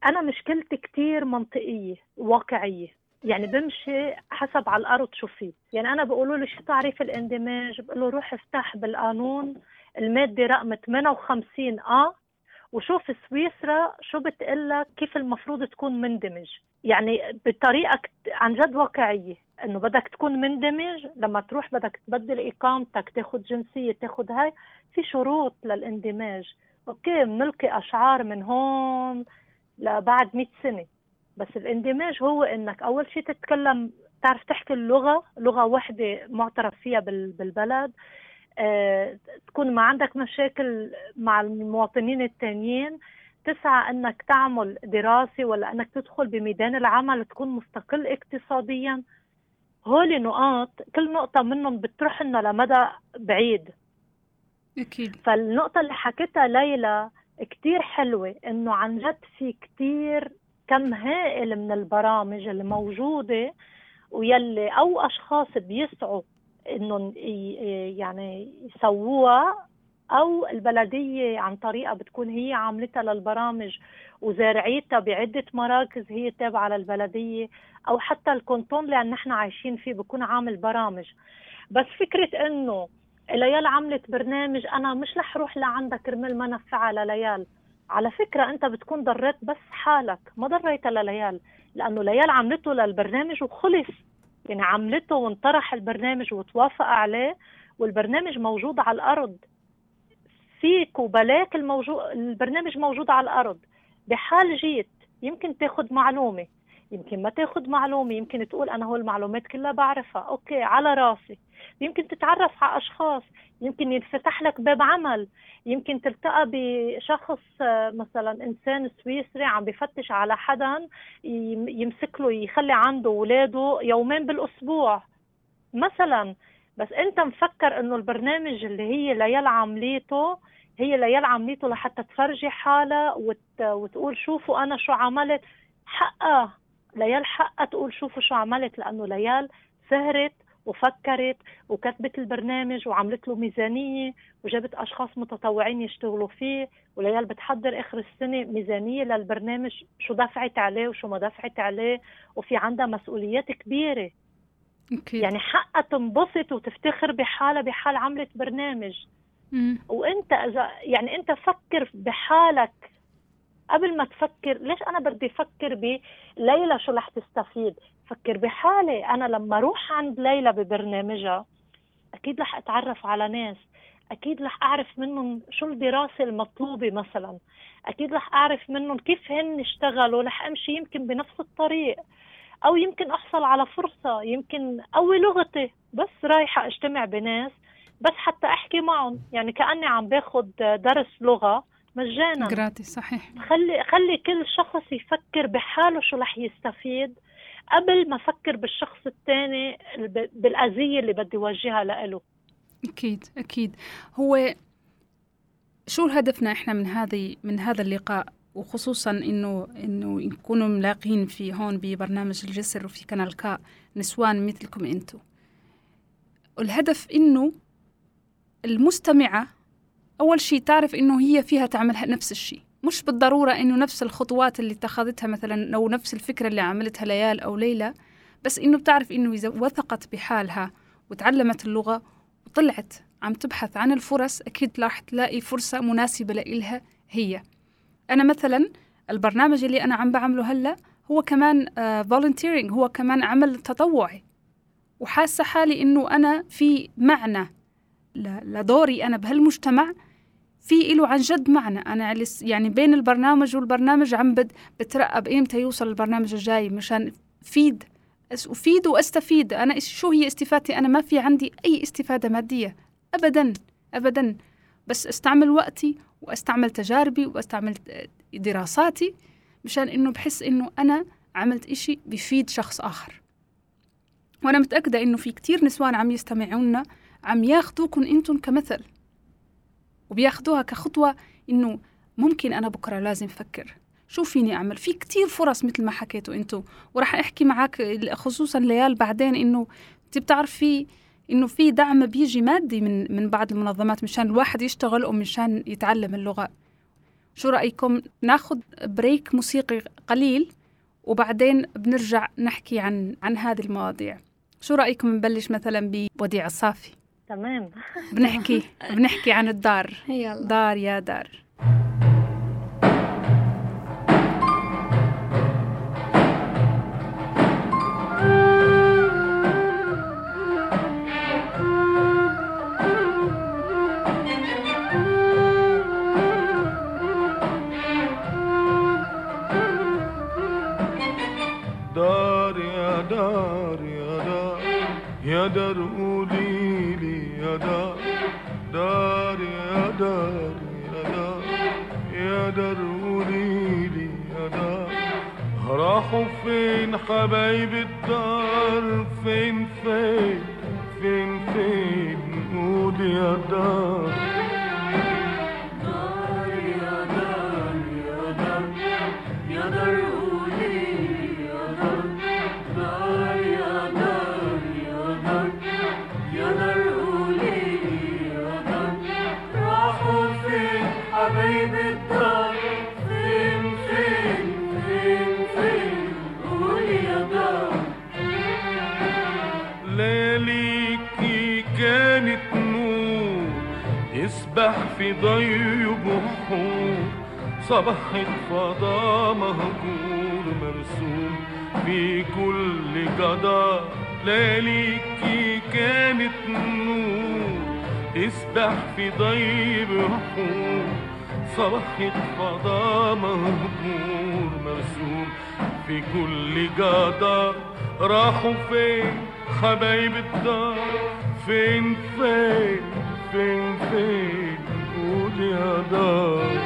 أنا مشكلتي كتير منطقية واقعية. يعني بمشي حسب على الأرض شو في يعني أنا بقولوا لي شو تعريف الاندماج؟ بقول له روح افتح بالقانون المادة رقم 58 آه وشوف سويسرا شو بتقلك كيف المفروض تكون مندمج. يعني بطريقة كت- عن جد واقعية إنه بدك تكون مندمج لما تروح بدك تبدل إقامتك تاخد جنسية تاخد هاي في شروط للاندماج. okay بنلقي أشعار من هون لبعد 100 سنة. بس الاندماج هو إنك أول شيء تتكلم تعرف تحكي اللغة لغة واحدة معترف فيها بال- بالبلد آه، تكون ما عندك مشاكل مع المواطنين التانيين تسعى إنك تعمل دراسة ولا إنك تدخل بميدان العمل تكون مستقل اقتصاديا. هول نقاط كل نقطة منهم بتروح لنا لمدى بعيد. أكيد. فالنقطة اللي حكيتها ليلى كتير حلوة إنه عن جد في كتير كم هائل من البرامج اللي موجودة ويلي أو أشخاص بيسعوا إنهم ي- يعني يسووها أو البلدية عن طريقة بتكون هي عاملتها للبرامج وزارعيتها بعدة مراكز هي تابعة للبلدية أو حتى الكونتون اللي نحن عايشين فيه بكون عامل برامج. بس فكرة إنه ليال عملت برنامج أنا مش رح أروح لعندك كرمال ما نفعها لليال على فكرة أنت بتكون ضريت بس حالك ما ضريتها لليال لأنه ليال عملته للبرنامج وخلص. يعني عملته وانطرح البرنامج وتوافق عليه والبرنامج موجود على الأرض. فيك وبلاك الموجود البرنامج موجود على الأرض. بحال جيت يمكن تاخد معلومة. يمكن ما تاخد معلومة يمكن تقول أنا هو المعلومات كلها بعرفها. okay على راسي. يمكن تتعرف على أشخاص. يمكن ينفتح لك باب عمل. يمكن تلتقى بشخص مثلا إنسان سويسري عم بفتش على حدا يم- يمسك له يخلي عنده أولاده يومين بالأسبوع. مثلا. بس أنت مفكر إنه البرنامج اللي هي ليال عمليته هي ليال عمليته لحتى تفرجي حالها وت... وتقول شوفوا أنا شو عملت؟ حقها. ليال حقها تقول شوفوا شو عملت لأنه ليال سهرت وفكرت وكتبت البرنامج وعملت له ميزانية وجابت أشخاص متطوعين يشتغلوا فيه وليال بتحضر آخر السنة ميزانية للبرنامج شو دفعت عليه وشو ما دفعت عليه وفي عندها مسؤوليات كبيرة. أكيد. يعني حقها تنبسط وتفتخر بحالها بحال عملت برنامج. مم. وإنت إذا يعني إنت فكر بحالك قبل ما تفكر ليش أنا بدي أفكر بليلى شو رح تستفيد؟ فكر بحالي. أنا لما أروح عند ليلى ببرنامجها أكيد رح أتعرف على ناس. أكيد رح أعرف منهم شو الدراسة المطلوبة مثلا. أكيد رح أعرف منهم كيف هن اشتغلوا. رح أمشي يمكن بنفس الطريق. أو يمكن أحصل على فرصة. يمكن قوي لغتي. بس رايحة أجتمع بناس. بس حتى أحكي معهم. يعني كأني عم باخذ درس لغة. مجانا. جراتي صحيح. خلي خلي كل شخص يفكر بحاله شو رح يستفيد قبل ما أفكر بالشخص الثاني بالأذية اللي بدي اوجهها له أكيد أكيد. هو شو هدفنا إحنا من هذه من هذا اللقاء؟ وخصوصا إنه إنه يكونوا ملاقين في هون ببرنامج الجسر وفي قناه كا نسوان مثلكم أنتم الهدف إنه المستمعة أول شيء تعرف إنه هي فيها تعمل نفس الشيء. مش بالضرورة إنه نفس الخطوات اللي اتخذتها مثلا أو نفس الفكرة اللي عملتها ليال أو ليلى بس إنه بتعرف إنه إذا وثقت بحالها وتعلمت اللغة وطلعت عم تبحث عن الفرص أكيد راح تلاقي فرصة مناسبة لإلها هي. أنا مثلا البرنامج اللي أنا عم بعمله هلأ هو كمان فولنتيرنج uh, هو كمان عمل تطوعي. وحاسة حالي إنه أنا في معنى لدوري أنا بهالمجتمع في له عن جد معنى أنا يعني بين البرنامج والبرنامج عم بترقب إمتى يوصل البرنامج الجاي مشان فيد أفيد وأستفيد. أنا شو هي استفادتي؟ أنا ما في عندي أي استفادة مادية. ابدا ابدا. بس أستعمل وقتي وأستعمل تجاربي وأستعمل دراساتي مشان إنه بحس إنه أنا عملت إشي بفيد شخص آخر. وأنا متأكدة إنه في كتير نسوان عم يستمعونا عم ياخذوكم أنتم كمثل. وبياخذوها كخطوة إنه ممكن أنا بكرة لازم أفكر شو فيني أعمل؟ في كتير فرص مثل ما حكيتوا أنتم وراح أحكي معك خصوصا ليال بعدين إنه انت بتعرفي إنه في دعم بيجي مادي من من بعض المنظمات مشان الواحد يشتغل ومشان يتعلم اللغة. شو رأيكم؟ ناخذ بريك موسيقي قليل وبعدين بنرجع نحكي عن عن هذه المواضيع. شو رأيكم نبلش مثلا بوديع الصافي تمام. بنحكي بنحكي عن الدار. يلا. دار يا دار. حبايب الدار. فين فين فين فين؟ قول يا دار. في ضي بحور صبحت فضاء مهجور مرسوم في كل جدار لياليكي كانت نور تسبح في ضي بحور صبحت فضاء مهجور مرسوم في كل جدار راحوا فين حبايب الدار؟ فين فين فين فين؟ قول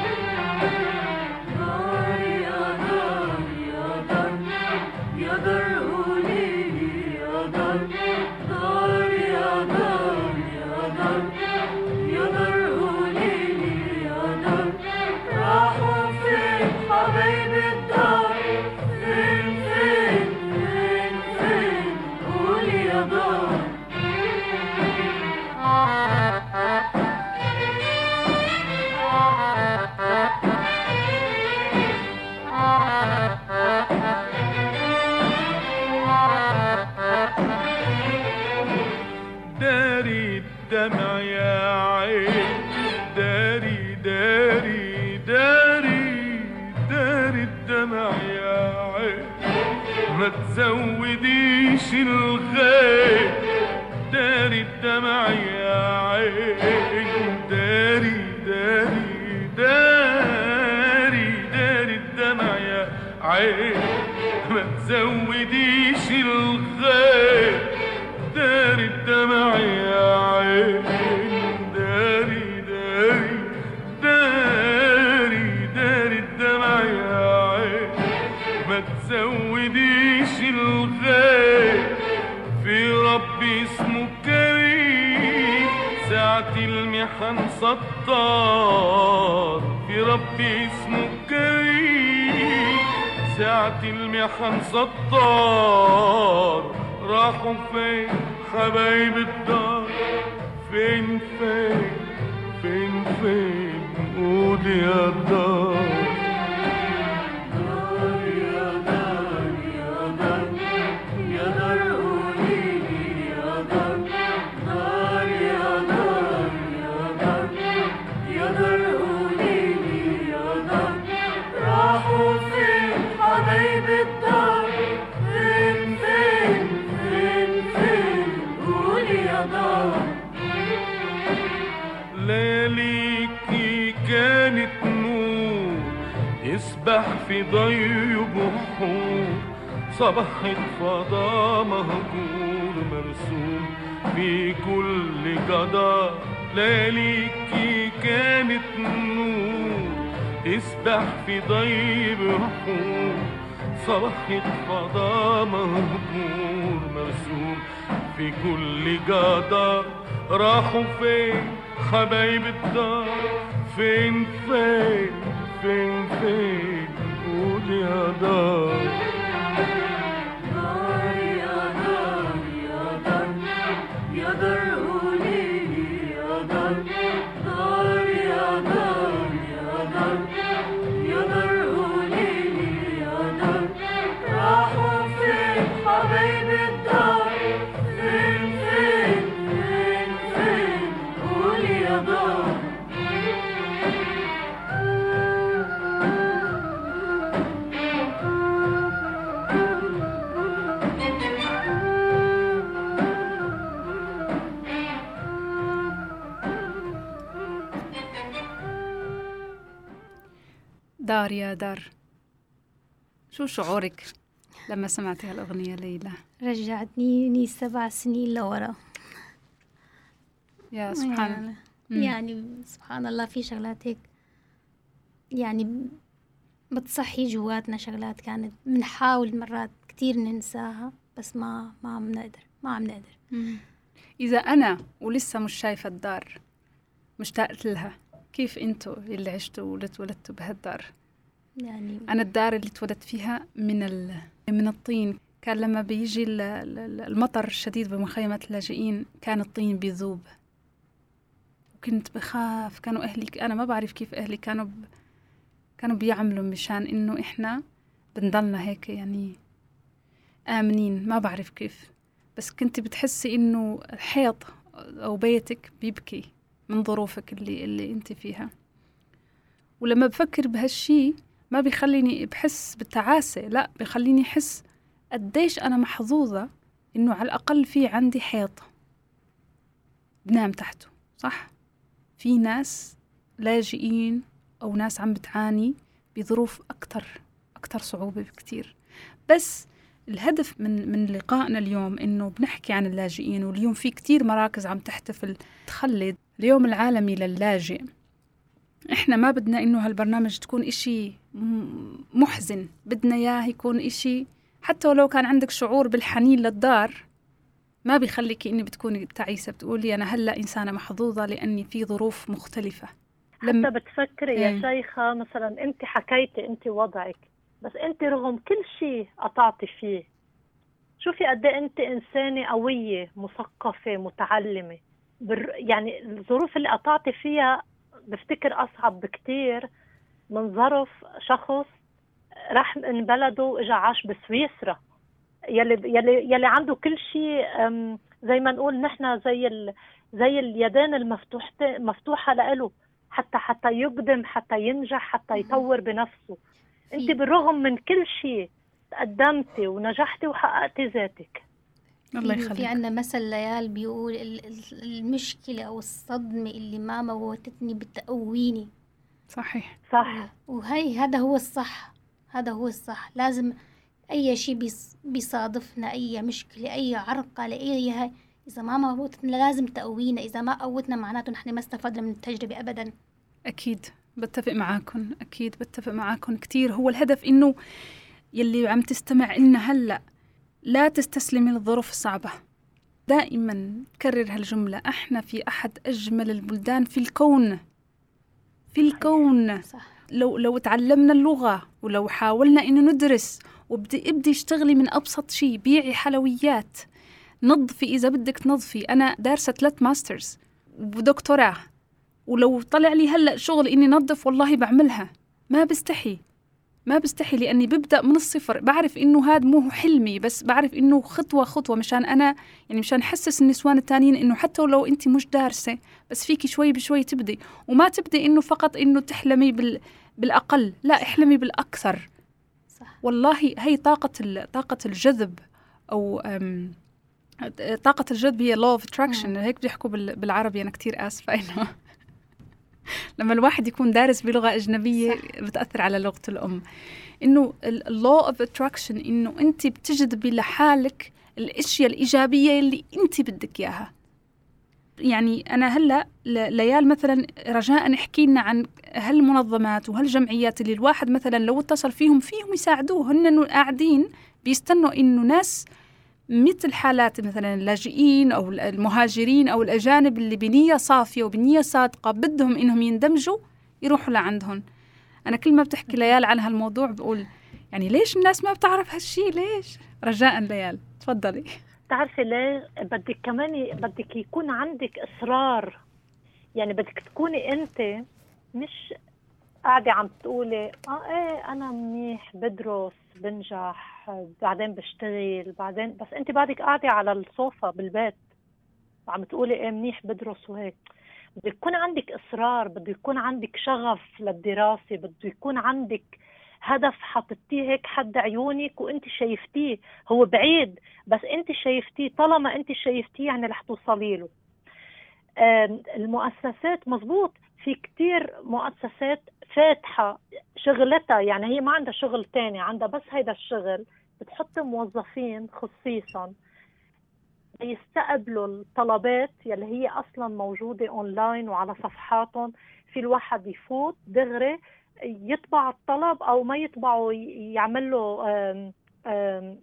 دار يا دار شو شعورك لما سمعتي هالأغنية ليلى؟ رجعتني سبع سنين لورا. يا سبحان يعني, مم. يعني سبحان الله في شغلات هيك. يعني بتصحي جواتنا شغلات كانت بنحاول مرات كتير ننساها بس ما ما عم نقدر ما عم نقدر. مم. إذا أنا ولسه مش شايفة الدار مشتاقت لها كيف أنتوا اللي عشتوا واللي اتولدتوا بهالدار؟ يعني أنا الدار اللي اتولدت فيها من ال... من الطين. كان لما بيجي ال- ال- المطر الشديد بمخيمات اللاجئين كان الطين بيذوب. وكنت بخاف. كانوا أهلي أنا ما بعرف كيف أهلي كانوا ب... كانوا بيعملوا مشان إنه إحنا بنضلنا هيك يعني آمنين. ما بعرف كيف. بس كنت بتحسي إنه الحيط أو بيتك بيبكي من ظروفك اللي اللي أنت فيها. ولما بفكر بهالشي ما بيخليني بحس بالتعاسة لا بيخليني أحس قديش أنا محظوظة إنه على الأقل في عندي حيط بنام تحته صح؟ في ناس لاجئين أو ناس عم بتعاني بظروف أكتر أكتر صعوبة بكتير بس الهدف من من لقائنا اليوم إنه بنحكي عن اللاجئين واليوم في كتير مراكز عم تحتفل تخلد اليوم العالمي للاجئ إحنا ما بدنا إنه هالبرنامج تكون إشي م- محزن. بدنا إياه يكون إشي حتى ولو كان عندك شعور بالحنين للدار ما بيخليكي إني بتكوني تعيسة. بتقولي أنا هلأ إنسانة محظوظة لأني في ظروف مختلفة. حتى بتفكري يا إيه. شيخة مثلا أنت حكيتي أنت وضعك بس أنت رغم كل شيء قطعتي فيه. شوفي قد إيه أنت إنسانة قوية مثقفة متعلمة. بر... يعني الظروف اللي قطعتي فيها بفتكر أصعب بكتير من ظرف شخص راح من بلده وإجا عاش بسويسرا. يلي يلي يلي عنده كل شيء زي ما نقول نحن زي ال... زي اليدين المفتوحة مفتوحة لإله حتى حتى يقدم حتى ينجح حتى يطور بنفسه. انت بالرغم من كل شيء تقدمتي ونجحتي وحققتي ذاتك. الله في- في يخليك. عنا مثل ليال بيقول ال- ال- المشكلة أو الصدمة اللي ما موتتني بتقويني. صحيح. صح. وهي هذا هو الصح. هذا هو الصح. لازم أي شيء بيص- بيصادفنا أي مشكلة أي عرقلة أي هاي. إذا ما موتتنا لازم تقوينا. إذا ما قوتنا معناته نحن ما استفدنا من التجربة أبدا. أكيد. بتفق معاكم أكيد بتفق معاكم كتير. هو الهدف إنه يلي عم تستمع إلنا هلأ لا تستسلمي للظروف الصعبة دائما كرر هالجملة. إحنا في أحد أجمل البلدان في الكون. في الكون. صح. لو لو تعلمنا اللغة ولو حاولنا إنه ندرس وبدي ابدي اشتغلي من أبسط شيء بيعي حلويات. نظفي إذا بدك تنظفي. أنا دارسة ثلاث ماسترز ودكتوراه. ولو طلع لي هلأ شغل إني نظف والله بعملها. ما بستحي. ما بستحي لأني ببدأ من الصفر. بعرف إنه هذا مو حلمي بس بعرف إنه خطوة خطوة مشان أنا يعني مشان أحسس النسوان التانيين إنه حتى ولو أنت مش دارسة بس فيكي شوي بشوي تبدي. وما تبدي إنه فقط إنه تحلمي بال بالأقل لا احلمي بالأكثر. صح. والله هي طاقة ال- طاقة الجذب أم، طاقة الجذب هي law of attraction. مم. هيك بيحكوا بال- بالعربي أنا كتير آسفة إنه. لما الواحد يكون دارس بلغة أجنبية صح. بتأثر على لغة الأم. إنه ال- law of attraction إنه أنت بتجذبي لحالك الأشياء الإيجابية اللي أنت بدك إياها. يعني أنا هلأ ليال مثلا رجاء احكي لنا عن هالمنظمات وهالجمعيات اللي الواحد مثلا لو اتصل فيهم فيهم يساعدوه. هن قاعدين بيستنوا إنه ناس مثل حالات مثلا اللاجئين أو المهاجرين أو الأجانب اللي بنية صافية وبنية صادقة بدهم إنهم يندمجوا يروحوا لعندهم. أنا كل ما بتحكي ليال عن هالموضوع بقول يعني ليش الناس ما بتعرف هالشي؟ ليش؟ رجاء ليال تفضلي. بتعرفي ليه؟ بدك كمان بدك يكون عندك إصرار. يعني بدك تكوني أنت مش قاعدة عم تقولي آه إيه أنا منيح بدرس بنجح. بعدين بشتغل بعدين بس انت بعدك قاعدة على الصوفا بالبيت وعم تقولي إيه منيح بدرس وهيك. بده يكون عندك إصرار بده يكون عندك شغف للدراسة بده يكون عندك هدف حطيتيه هيك حد عيونك وانت شايفتيه. هو بعيد بس انت شايفتيه طالما انت شايفتيه يعني رح توصلي له. المؤسسات مزبوط في كتير مؤسسات فاتحة شغلتها يعني هي ما عندها شغل تاني عندها بس هيدا الشغل بتحط موظفين خصيصا يستقبلوا الطلبات يلي هي أصلا موجودة اونلاين وعلى صفحاتهم. في الواحد يفوت دغري يطبع الطلب أو ما يطبعه يعمل له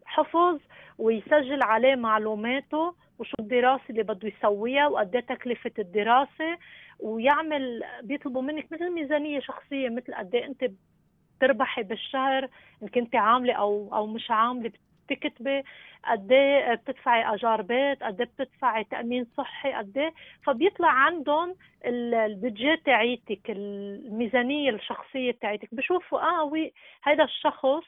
حفظ ويسجل عليه معلوماته وشو الدراسة اللي بده يسويها وقد إيه تكلفة الدراسة. ويعمل بيطلبوا منك مثل ميزانية شخصية مثل قد إيه أنت بتربحي بالشهر ان كنت عاملة أو أو مش عاملة بتكتبي قد إيه بتدفعي أجار بيت قد إيه بتدفعي تأمين صحي قد إيه. فبيطلع عندهم ال- البادجت تاعيتك الميزانية الشخصية تاعيتك. بشوفوا آه هذا الشخص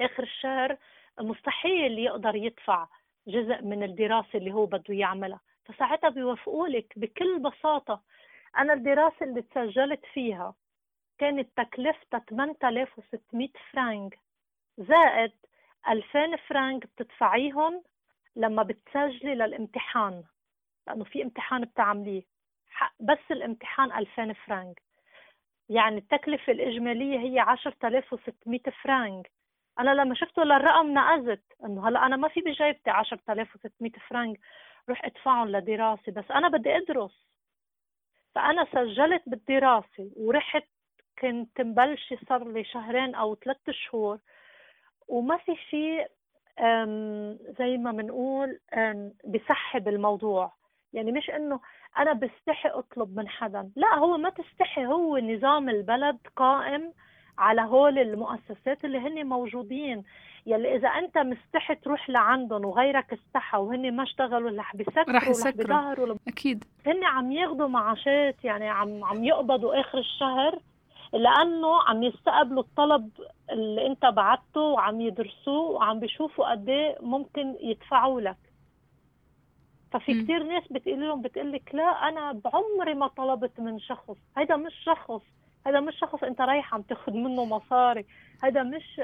آخر الشهر مستحيل يقدر يدفع جزء من الدراسة اللي هو بده يعملها. فساعتها بيوافقوا لك بكل بساطة. أنا الدراسة اللي تسجلت فيها كانت تكلفتها 8600 فرنك زائد 2000 فرنك بتدفعيهم لما بتسجلي للامتحان لأنه في امتحان بتعمليه. بس الامتحان 2000 فرنك يعني التكلفة الإجمالية هي 10600 فرنك أنا لما شفته للرقم نقزت إنه هلأ أنا ما في بجيبتي 10600 فرنك روح ادفعهم لدراسة بس أنا بدي أدرس. فأنا سجلت بالدراسة ورحت كنت مبلشة صار لي شهرين أو ثلاثة شهور. وما في شيء زي ما بنقول بسحب الموضوع. يعني مش إنه أنا بستحي أطلب من حدا. لا هو ما تستحي. هو نظام البلد قائم على هول المؤسسات اللي هن موجودين. يلي إذا أنت مستحي تروح لعندهم وغيرك استحى وهن ما اشتغلوا رح بيسكروا رح يسكروا. أكيد هن عم ياخذوا معاشات يعني عم عم يقبضوا آخر الشهر لأنه عم يستقبلوا الطلب اللي أنت بعته وعم يدرسوه وعم بيشوفوا قد إيه ممكن يدفعوا لك ففي. كثير ناس بتقول لهم بتقول لك لا أنا بعمري ما طلبت من شخص هذا مش شخص هذا مش شخص أنت رايح عم تاخذ منه مصاري هذا مش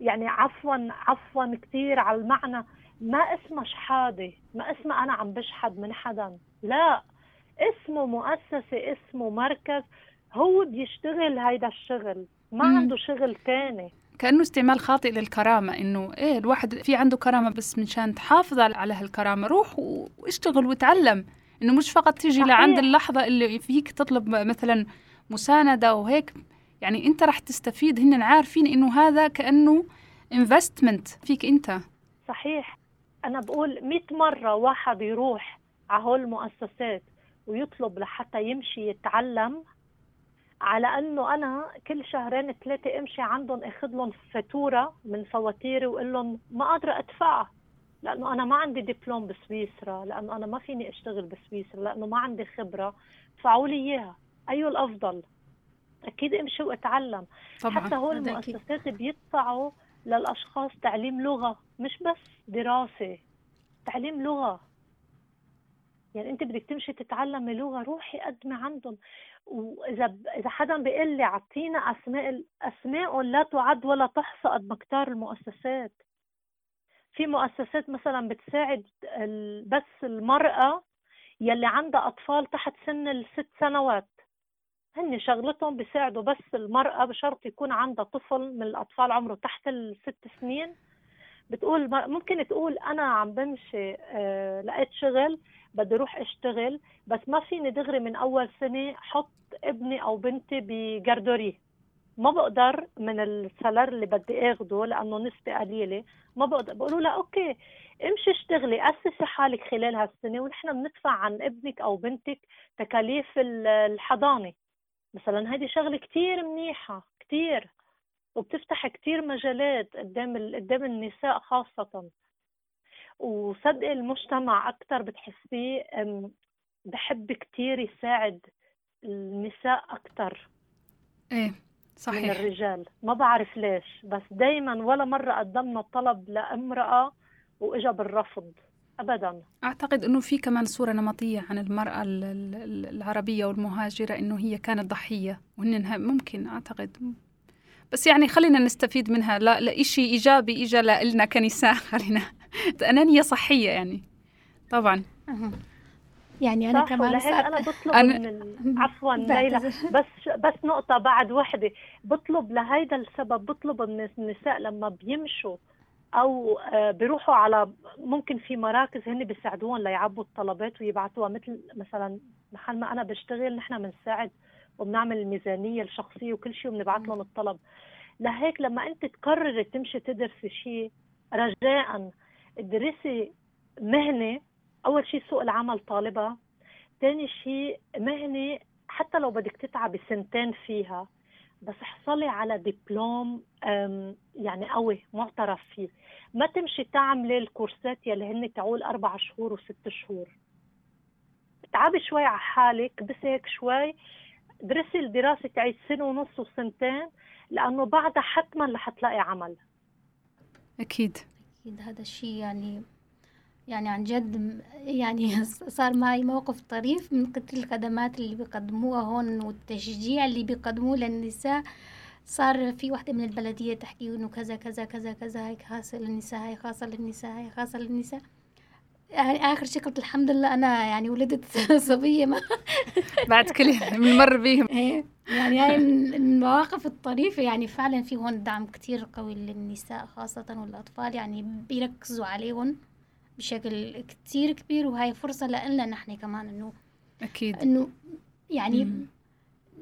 يعني عفوا عفوا كثير على المعنى. ما اسمه شحاده ما اسمه أنا عم بشحد من حدا. لا اسمه مؤسسة اسمه مركز. هو بيشتغل هيدا الشغل ما مم. عنده شغل تاني. كأنه استعمال خاطئ للكرامة إنه إيه الواحد في عنده كرامة بس منشان تحافظ على هالكرامة روح واشتغل وتعلم. إنه مش فقط تيجي صحيح. لعند اللحظة اللي فيك تطلب مثلا مساندة وهيك يعني أنت رح تستفيد هن عارفين إنه هذا كأنه investment فيك أنت. صحيح. أنا بقول 100 مرة واحد يروح على هول المؤسسات ويطلب لحتى يمشي يتعلم على إنه أنا كل شهرين ثلاثة أمشي عندهم أخذ لهم فاتورة من فواتيري وأقول لهم ما قادرة أدفعها لأنه أنا ما عندي دبلوم بسويسرا لأنه أنا ما فيني أشتغل بسويسرا لأنه ما عندي خبرة. ادفعوا لي إياها. أيو الأفضل؟ أكيد امشي وأتعلم. طبعا. حتى هو هذا أكيد. المؤسسات بيدفعوا للأشخاص تعليم لغة مش بس دراسة تعليم لغة. يعني أنت بدك تمشي تتعلمي لغة روحي قدمي عندهم. وإذا ب... إذا حدا بيقول لي أعطينا أسماء أسماء لا تعد ولا تحصى قد ما كتار المؤسسات. في مؤسسات مثلا بتساعد ال- بس المرأة يلي عندها أطفال تحت سن الست سنوات. هن شغلتهم بيساعدوا بس المرأة بشرط يكون عندها طفل من الأطفال عمره تحت الست سنين. بتقول ممكن تقول أنا عم بمشي آه، لقيت شغل بدي أروح أشتغل بس ما فيني دغري من أول سنة حط ابني أو بنتي بجردوري ما بقدر من ال salaire اللي بدي آخده لأنه نسبة قليلة. ما بقدر. بقولوا لها okay امشي اشتغلي أسسي حالك خلال هالسنة ونحن بندفع عن ابنك أو بنتك تكاليف ال- الحضانة. مثلا هذه شغلة كتير منيحة كتير وبتفتح كتير مجالات قدام ال- قدام النساء خاصة. وصدقي المجتمع أكثر بتحسيه بحب كتير يساعد النساء أكثر إيه من صحيح الرجال. ما بعرف ليش بس دايما ولا مرة قدمنا طلب لأمرأة وإجا بالرفض. أبدا. أعتقد أنه في كمان صورة نمطية عن المرأة ال- ال- العربية والمهاجرة أنه هي كانت ضحية وهن ممكن أعتقد. بس يعني خلينا نستفيد منها. لا, لا إشي إيجابي إجا لنا كنساء. خلينا. أنانية صحية يعني. طبعا. يعني أنا صح كمان ولهيك صار أنا بطلب أنا- من. عفوا ليلى. بس بس نقطة بعد وحدة. بطلب لهيدا السبب بطلب من النساء لما بيمشوا أو آه، بيروحوا على ممكن في مراكز هن بيساعدوهم ليعبوا الطلبات ويبعتوها مثل مثلا محل ما أنا بشتغل نحن بنساعد وبنعمل الميزانية الشخصية وكل شيء وبنبعت لهم الطلب. لهيك لما أنت تقرري تمشي تدرسي شيء رجاء ادرسي مهنة أول شيء سوق العمل طالبها تاني شيء مهنة حتى لو بدك تتعبي سنتين فيها بس احصلي على دبلوم يعني قوي معترف فيه. ما تمشي تعملي الكورسات يلي هن تعول أربع شهور وست شهور. تعبي شوي على حالك بس هيك شوي. درسي الدراسة تعيد سنة ونص وسنتين لأنه بعدها حتما رح تلاقي عمل. أكيد. أكيد هذا الشيء يعني يعني عن جد يعني صار معي موقف طريف من كتر الخدمات اللي بيقدموها هون والتشجيع اللي بيقدموه للنساء. صار في واحدة من البلدية تحكي إنه كذا كذا كذا كذا هيك خاصة للنساء هاي خاصة للنساء هاي خاصة للنساء. يعني آخر شيء قلت الحمد لله أنا يعني ولدت صبية ما. بعد كل بنمر بيهم. إيه يعني هاي من المواقف الطريفة. يعني فعلا في هون دعم كتير قوي للنساء خاصة والأطفال يعني بيركزوا عليهم. بشكل كتير كبير وهاي فرصة لنا نحن كمان إنه أكيد. إنه يعني مم.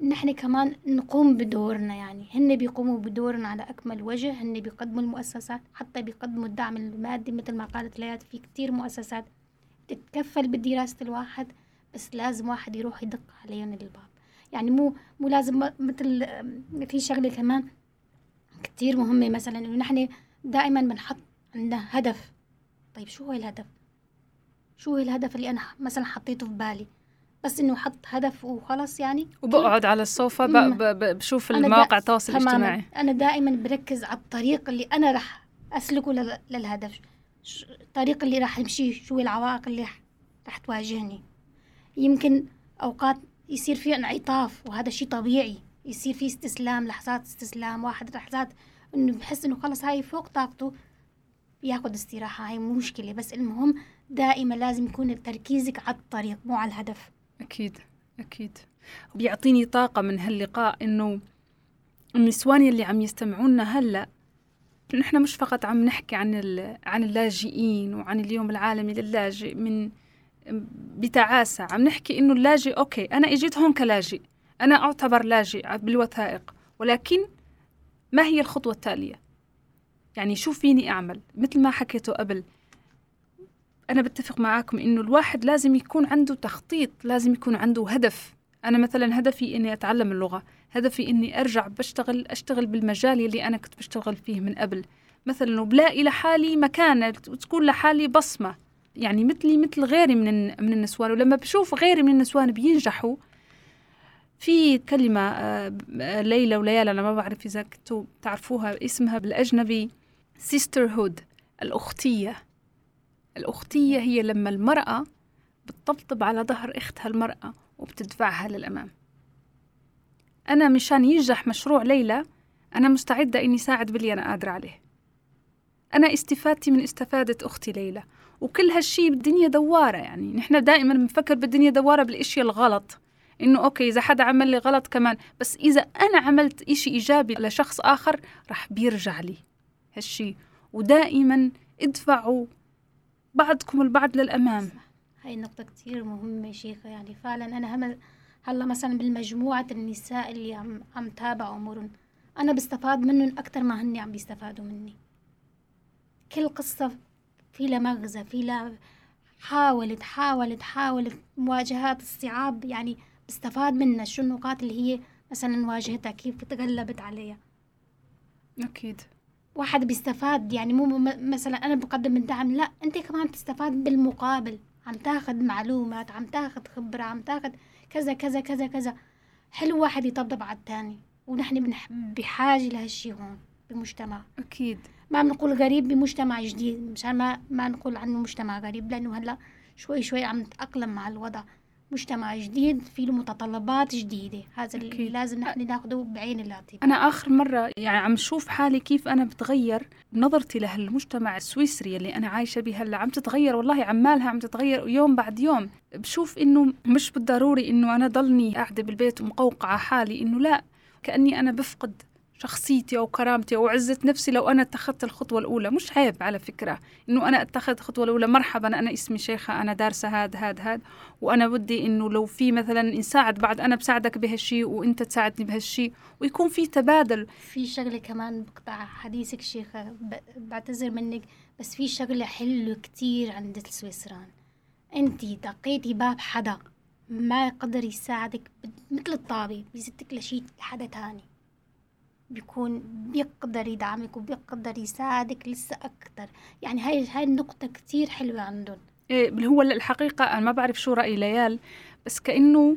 نحن كمان نقوم بدورنا يعني. هن بيقوموا بدورنا على أكمل وجه هن بيقدموا المؤسسات حتى بيقدموا الدعم المادي مثل ما قالت ليات في كتير مؤسسات تتكفل بدراسة الواحد بس لازم واحد يروح يدق عليهم الباب. يعني مو مو لازم مثل في شغلة كمان كتير مهمة مثلا إنه نحن دائما بنحط عندنا هدف طيب شو هو الهدف؟ شو هو الهدف اللي أنا ح- مثلا حطيته في بالي؟ بس إنه حط هدف وخلص يعني؟ وبقعد على الصوفة بشوف المواقع التواصل. الاجتماعي. أنا دائما بركز على الطريق اللي أنا رح أسلكه لل- للهدف. الطريق اللي راح أمشيه شو العوائق اللي رح- رح تواجهني. يمكن أوقات يصير في انعطاف وهذا شيء طبيعي. يصير في استسلام لحظات استسلام واحد لحظات إنه بحس إنه خلص هاي فوق طاقته. ياخد استراحة هاي مشكلة بس المهم دائما لازم يكون تركيزك على الطريق مو على الهدف أكيد أكيد بيعطيني طاقة من هاللقاء إنه النسوان اللي عم يستمعونا هلأ نحن مش فقط عم نحكي عن عن اللاجئين وعن اليوم العالمي للاجئ من بتعاسة عم نحكي إنه اللاجئ أوكي أنا إجيت هون كلاجئ أنا أعتبر لاجئ بالوثائق ولكن ما هي الخطوة التالية؟ يعني شو فيني أعمل؟ مثل ما حكيته قبل أنا بتفق معاكم إنه الواحد لازم يكون عنده تخطيط لازم يكون عنده هدف. أنا مثلا هدفي إني أتعلم اللغة هدفي إني أرجع بشتغل أشتغل بالمجال اللي أنا كنت بشتغل فيه من قبل. مثلا وبلاقي لحالي مكانة وتكون لحالي بصمة. يعني مثلي مثل غيري من من النسوان. ولما بشوف غيري من النسوان بينجحوا في كلمة آه، ليلى وليالى أنا ما بعرف إذا كنتوا تعرفوها اسمها بالأجنبي sisterhood الأختية. الأختية هي لما المرأة بتطبطب على ظهر أختها المرأة وبتدفعها للأمام. أنا مشان ينجح مشروع ليلى أنا مستعدة إني ساعد باللي أنا قادرة عليه. أنا استفادتي من استفادة أختي ليلى وكل هالشي بالدنيا دوارة يعني. نحن دائما بنفكر بالدنيا دوارة بالاشياء الغلط إنه أوكي إذا حدا عمل لي غلط كمان بس إذا أنا عملت إشي إيجابي لشخص آخر رح بيرجع لي. هالشي. ودائما ادفعوا بعضكم البعض للأمام. هاي النقطة كتير مهمة شيخة يعني فعلا أنا هم هلا مثلا بالمجموعة النساء اللي عم عم تابع أمورهم أنا بستفاد منهم أكتر ما هني عم بيستفادوا مني. كل قصة في لها مغزى في لها حاولت حاولت حاولت مواجهات الصعاب يعني بستفاد منها شو النقاط اللي هي مثلا واجهتها كيف تغلبت عليها. أكيد. واحد بيستفاد يعني مو مثلا أنا بقدم الدعم لا أنت كمان بتستفاد بالمقابل. عم تاخذ معلومات عم تاخذ خبرة عم تاخذ كذا كذا كذا كذا. حلو واحد يطبطب على الثاني ونحن بحاجة لهالشي هون بمجتمع. أكيد. ما بنقول غريب بمجتمع جديد مشان ما ما نقول عنه مجتمع غريب لأنه هلأ شوي شوي عم نتأقلم مع الوضع. مجتمع جديد في له متطلبات جديدة. هذا اللي أكيد. لازم نحن ناخده بعين الاعتبار أنا آخر مرة يعني عم شوف حالي كيف أنا بتغير نظرتي لهالمجتمع السويسري اللي أنا عايشة به هلأ. عم تتغير والله عمالها عم تتغير يوم بعد يوم. بشوف إنه مش بالضروري إنه أنا ضلني قاعدة بالبيت ومقوقعة حالي إنه لا كأني أنا بفقد شخصيتي أو كرامتي أو عزة نفسي لو أنا اتخذت الخطوة الأولى. مش عيب على فكرة إنه أنا اتخذت الخطوة الأولى. مرحبا أنا اسمي شيخة أنا دارسة هاد هاد هاد. وأنا بدي إنه لو في مثلا نساعد بعض أنا بساعدك بهالشي وأنت تساعدني بهالشي. ويكون في تبادل. في شغلة كمان بقطع حديثك شيخة بعتذر منك بس في شغلة حلوة كتير عند السويسران. انتي دقيتي باب حدا ما يقدر يساعدك مثل الطابة بيزتك لشي لحدا تاني. بيكون بيقدر يدعمك وبيقدر يساعدك لسه أكتر. يعني هاي هاي النقطة كتير حلوة عندهم. إيه هو الحقيقة أنا ما بعرف شو رأي ليال بس كأنه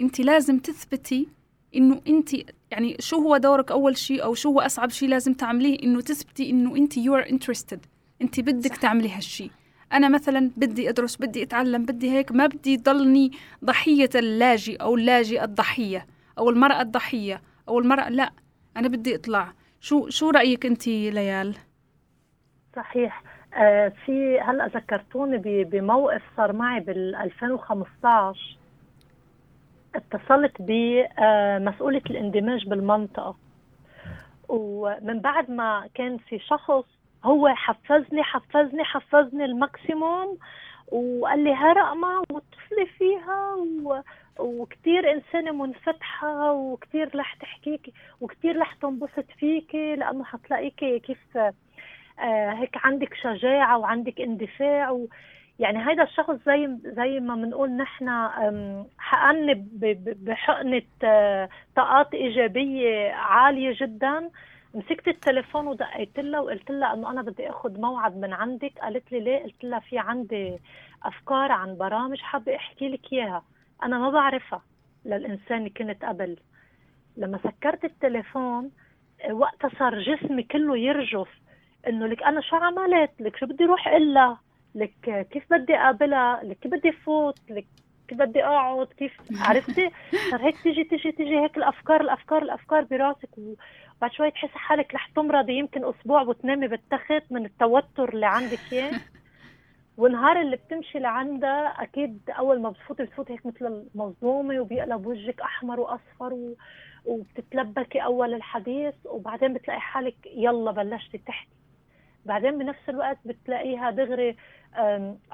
أنت لازم تثبتي إنه أنت يعني شو هو دورك أول شيء أو شو هو أصعب شيء لازم تعمليه إنه تثبتي إنه أنت you are interested أنت بدك صح. تعملي هالشيء. أنا مثلا بدي أدرس بدي أتعلم بدي هيك ما بدي ضلني ضحية اللاجئ أو اللاجئة الضحية أو المرأة الضحية أو المرأة لا. أنا بدي أطلع. شو شو رأيك أنت ليال؟ صحيح. آه في هلأ ذكرتوني بموقف صار معي بال 2015 اتصلت بمسؤولة الاندماج بالمنطقة. ومن بعد ما كان في شخص هو حفزني حفزني حفزني الماكسيموم وقال لي ها رقمة واتصلي فيها و... وكتير إنسانة منفتحة وكتير رح تحكيكي وكتير رح تنبسط فيكي لأنه حتلاقيكي كيف آه هيك عندك شجاعة وعندك اندفاع و يعني هيدا الشخص زي زي ما بنقول نحن أم، حقني ب- ب- بحقنة آه، طاقات إيجابية عالية جدا. مسكت التليفون ودقيت لها وقلت لها إنه أنا بدي آخذ موعد من عندك. قالت لي ليه؟ قلت لها في عندي أفكار عن برامج حابة أحكي لك إياها. أنا ما بعرفها للإنسان اللي كنت قبل. لما سكرت التليفون آه، وقتها صار جسمي كله يرجف. إنه لك أنا شو عملت؟ لك شو بدي أروح إلا؟ لك آه، كيف بدي أقابلها؟ لك كيف بدي فوت؟ لك كيف بدي أقعد؟ كيف؟ عرفتي؟ صار هيك تيجي تيجي تيجي هيك الأفكار الأفكار الأفكار براسك. وبعد شوي تحسي حالك رح تمرضي يمكن أسبوع وتنامي بالتخت من التوتر اللي عندك إياه. والنهار اللي بتمشي لعندها أكيد أول ما بتفوتي بتفوتي هيك مثل المظلومة وبيقلب وجهك أحمر وأصفر و... وبتتلبكي أول الحديث وبعدين بتلاقي حالك يلا بلشتي تحكي. بعدين بنفس الوقت بتلاقيها دغري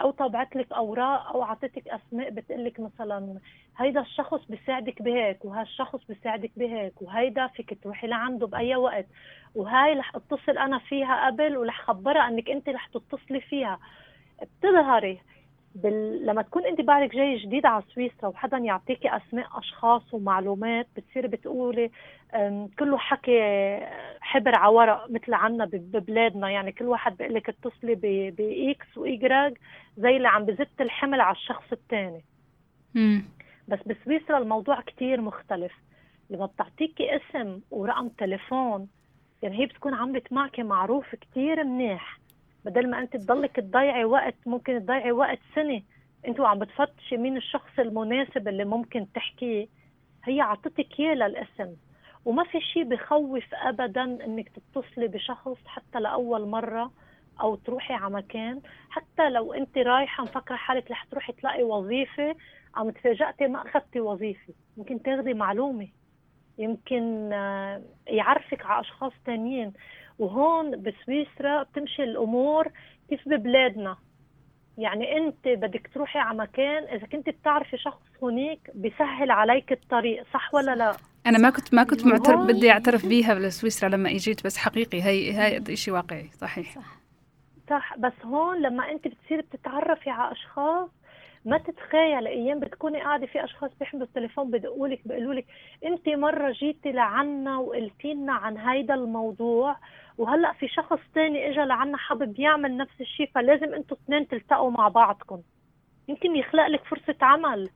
أو طبعت لك أوراق أو أعطتك أسماء بتقول لك مثلا هيدا الشخص بيساعدك بهيك وهالشخص بيساعدك بهيك وهيدا فيك تروحي لعنده بأي وقت وهاي رح أتصل أنا فيها قبل ورح خبرها إنك أنت رح تتصلي فيها. بتظهري بال... لما تكون انت بعدك جاي جديد على سويسرا وحدا يعطيكي أسماء أشخاص ومعلومات بتصيري بتقولي كله حكي حبر على ورق مثل عنا ببلادنا. يعني كل واحد بيقول لك اتصلي ب- باكس وايجراج زي اللي عم بزت الحمل على الشخص الثاني. بس بسويسرا الموضوع كتير مختلف. لما بتعطيكي اسم ورقم تليفون يعني هي بتكون عملت معك معروف كتير منيح. بدل ما انت تضلك تضيعي وقت ممكن تضيعي وقت سنة. انت وعم بتفتشي مين الشخص المناسب اللي ممكن تحكيه. هي عطتك إياه للاسم. وما في شيء بخوف ابدا إنك تتصلي بشخص حتى لأول مرة أو تروحي على مكان. حتى لو انت رايحة مفكرة حالك رح تروحي تلاقي وظيفة عم تفاجأتي ما أخذتي وظيفة. ممكن تاخدي معلومة. يمكن آه، يعرفك على أشخاص تانيين. وهون بسويسرا بتمشي الأمور كيف ببلادنا. يعني أنت بدك تروحي على مكان إذا كنت بتعرفي شخص هناك بيسهل عليك الطريق صح ولا لا؟ أنا ما كنت ما كنت معترف بدي أعترف بيها بسويسرا لما إجيت بس حقيقي هي هي شيء واقعي صحيح. صح. بس هون لما أنت بتصيري بتتعرفي على أشخاص ما تتخيل أيام بتكوني قاعدة في أشخاص بيحملوا التليفون بدقوا لك بيقولوا لك انت مرة جيتي لعنا وقلتي لنا عن هيدا الموضوع وهلأ في شخص تاني اجى لعنا حابب يعمل نفس الشيء فلازم أنتوا اثنين تلتقوا مع بعضكم. يمكن يخلق لك فرصة عمل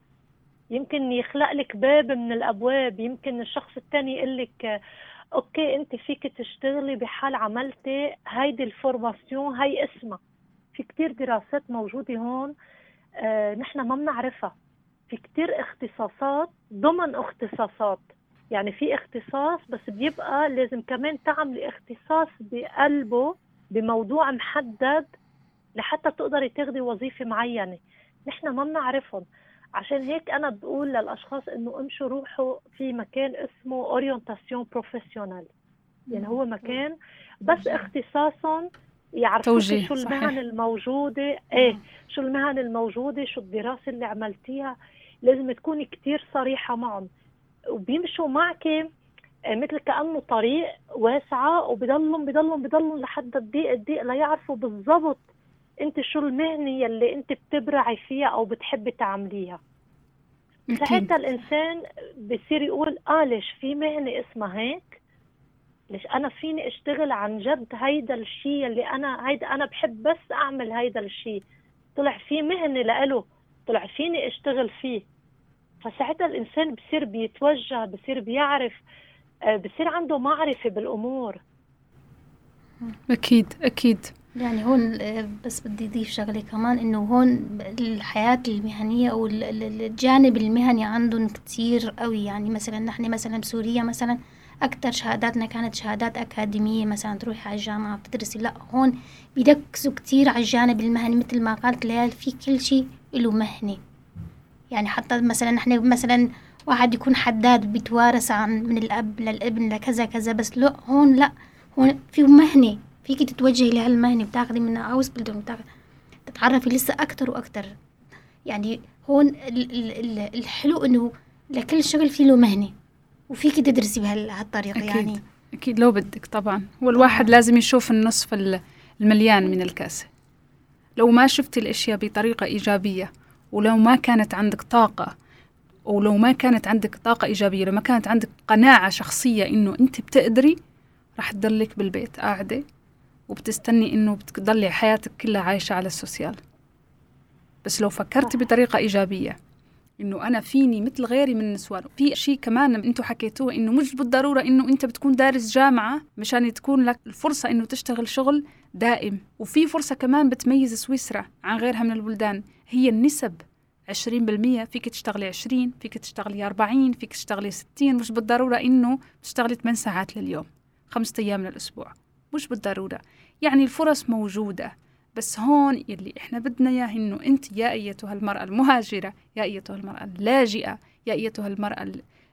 يمكن يخلق لك باب من الأبواب يمكن الشخص الثاني يقول لك okay انت فيك تشتغلي بحال عملتي هيدي ال formation هي اسمها. في كتير دراسات موجودة هون نحن ما بنعرفها. في كتير اختصاصات ضمن اختصاصات. يعني في اختصاص بس بيبقى لازم كمان تعملي اختصاص بقلبه بموضوع محدد لحتى تقدري تاخدي وظيفة معينة. نحن ما بنعرفهم. عشان هيك أنا بقول للأشخاص إنه امشوا روحوا في مكان اسمه orientation professionnelle يعني هو مكان بس اختصاصهم توجيه، شو صحيح. المهن الموجودة إيه شو المهن الموجودة شو الدراسة اللي عملتيها. لازم تكوني كتير صريحة معهم. وبيمشوا معك آه، مثل كأنه طريق واسعة وبضلهم بضلهم بضلهم لحد الضيق الضيق ليعرفوا بالضبط أنت شو المهنة يلي أنت بتبرعي فيها أو بتحبي تعمليها. ساعتها الإنسان بصير يقول آه ليش في مهنة اسمها هيك؟ ليش أنا فيني أشتغل عن جد هيدا الشيء اللي أنا هيدا أنا بحب بس أعمل هيدا الشيء طلع في مهنة لإله طلع فيني أشتغل فيه. فساعتها الإنسان بصير بيتوجه بصير بيعرف آه، بصير عنده معرفة بالأمور. أكيد أكيد. يعني هون آه، بس بدي أضيف شغلة كمان إنه هون الحياة المهنية أو ال- ال- الجانب المهني عندهم كتير قوي. يعني مثلا نحن مثلا بسوريا مثلا أكتر شهاداتنا كانت شهادات أكاديمية مثلا تروحي على الجامعة بتدرسي لا هون بيركزوا كتير على الجانب المهني مثل ما قالت ليال في كل شيء له مهنة يعني حتى مثلا نحن مثلا واحد يكون حداد بيتوارث عن من الأب للابن لكذا كذا بس لا هون لا. هون في مهنة فيكي تتوجهي لهالمهنة بتاخدي منها هاوس بتاخدي تتعرفي لسه أكتر وأكتر. يعني هون ال- ال- ال- الحلو إنه لكل شغل في له مهنة وفيكي تدرسي بهالطريقة أكيد. يعني. أكيد لو بدك طبعا. والواحد لازم يشوف النصف ال- المليان من الكاسة لو ما شفتي الأشياء بطريقة إيجابية ولو ما كانت عندك طاقة ولو ما كانت عندك طاقة إيجابية لو ما كانت عندك قناعة شخصية إنه أنت بتقدري راح تضلك بالبيت قاعدة وبتستني إنه بتضلي حياتك كلها عايشة على السوسيال. بس لو فكرتي بطريقة إيجابية إنه أنا فيني مثل غيري من النسوان. في شيء كمان أنتوا حكيتوه إنه مش بالضرورة إنه أنت بتكون دارس جامعة مشان تكون لك الفرصة إنه تشتغل شغل دائم. وفي فرصة كمان بتميز سويسرا عن غيرها من البلدان. هي النسب 20% فيك تشتغلي 20 فيك تشتغلي 40 فيك تشتغلي 60 مش بالضرورة إنه تشتغلي 8 ساعات لليوم خمسة أيام للأسبوع. مش بالضرورة. يعني الفرص موجودة. بس هون يلي إحنا بدنا إياه إنه أنت يا أيتها المرأة المهاجرة يا أيتها المرأة اللاجئة يا أيتها المرأة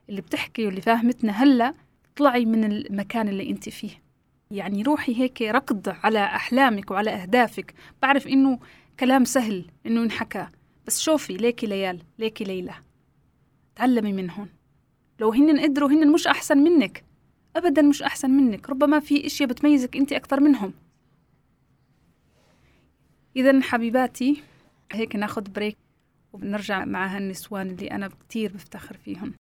اللي بتحكي واللي فاهمتنا هلأ اطلعي من المكان اللي أنت فيه. يعني روحي هيك ركض على أحلامك وعلى أهدافك. بعرف إنه كلام سهل إنه ينحكى بس شوفي ليكي ليال ليكي ليلى تعلمي منهم لو هن قدروا هن مش أحسن منك. أبدا مش أحسن منك. ربما في إشياء بتميزك أنت أكثر منهم. إذا حبيباتي هيك ناخذ بريك وبنرجع مع هالنسوان اللي أنا كتير بفتخر فيهم.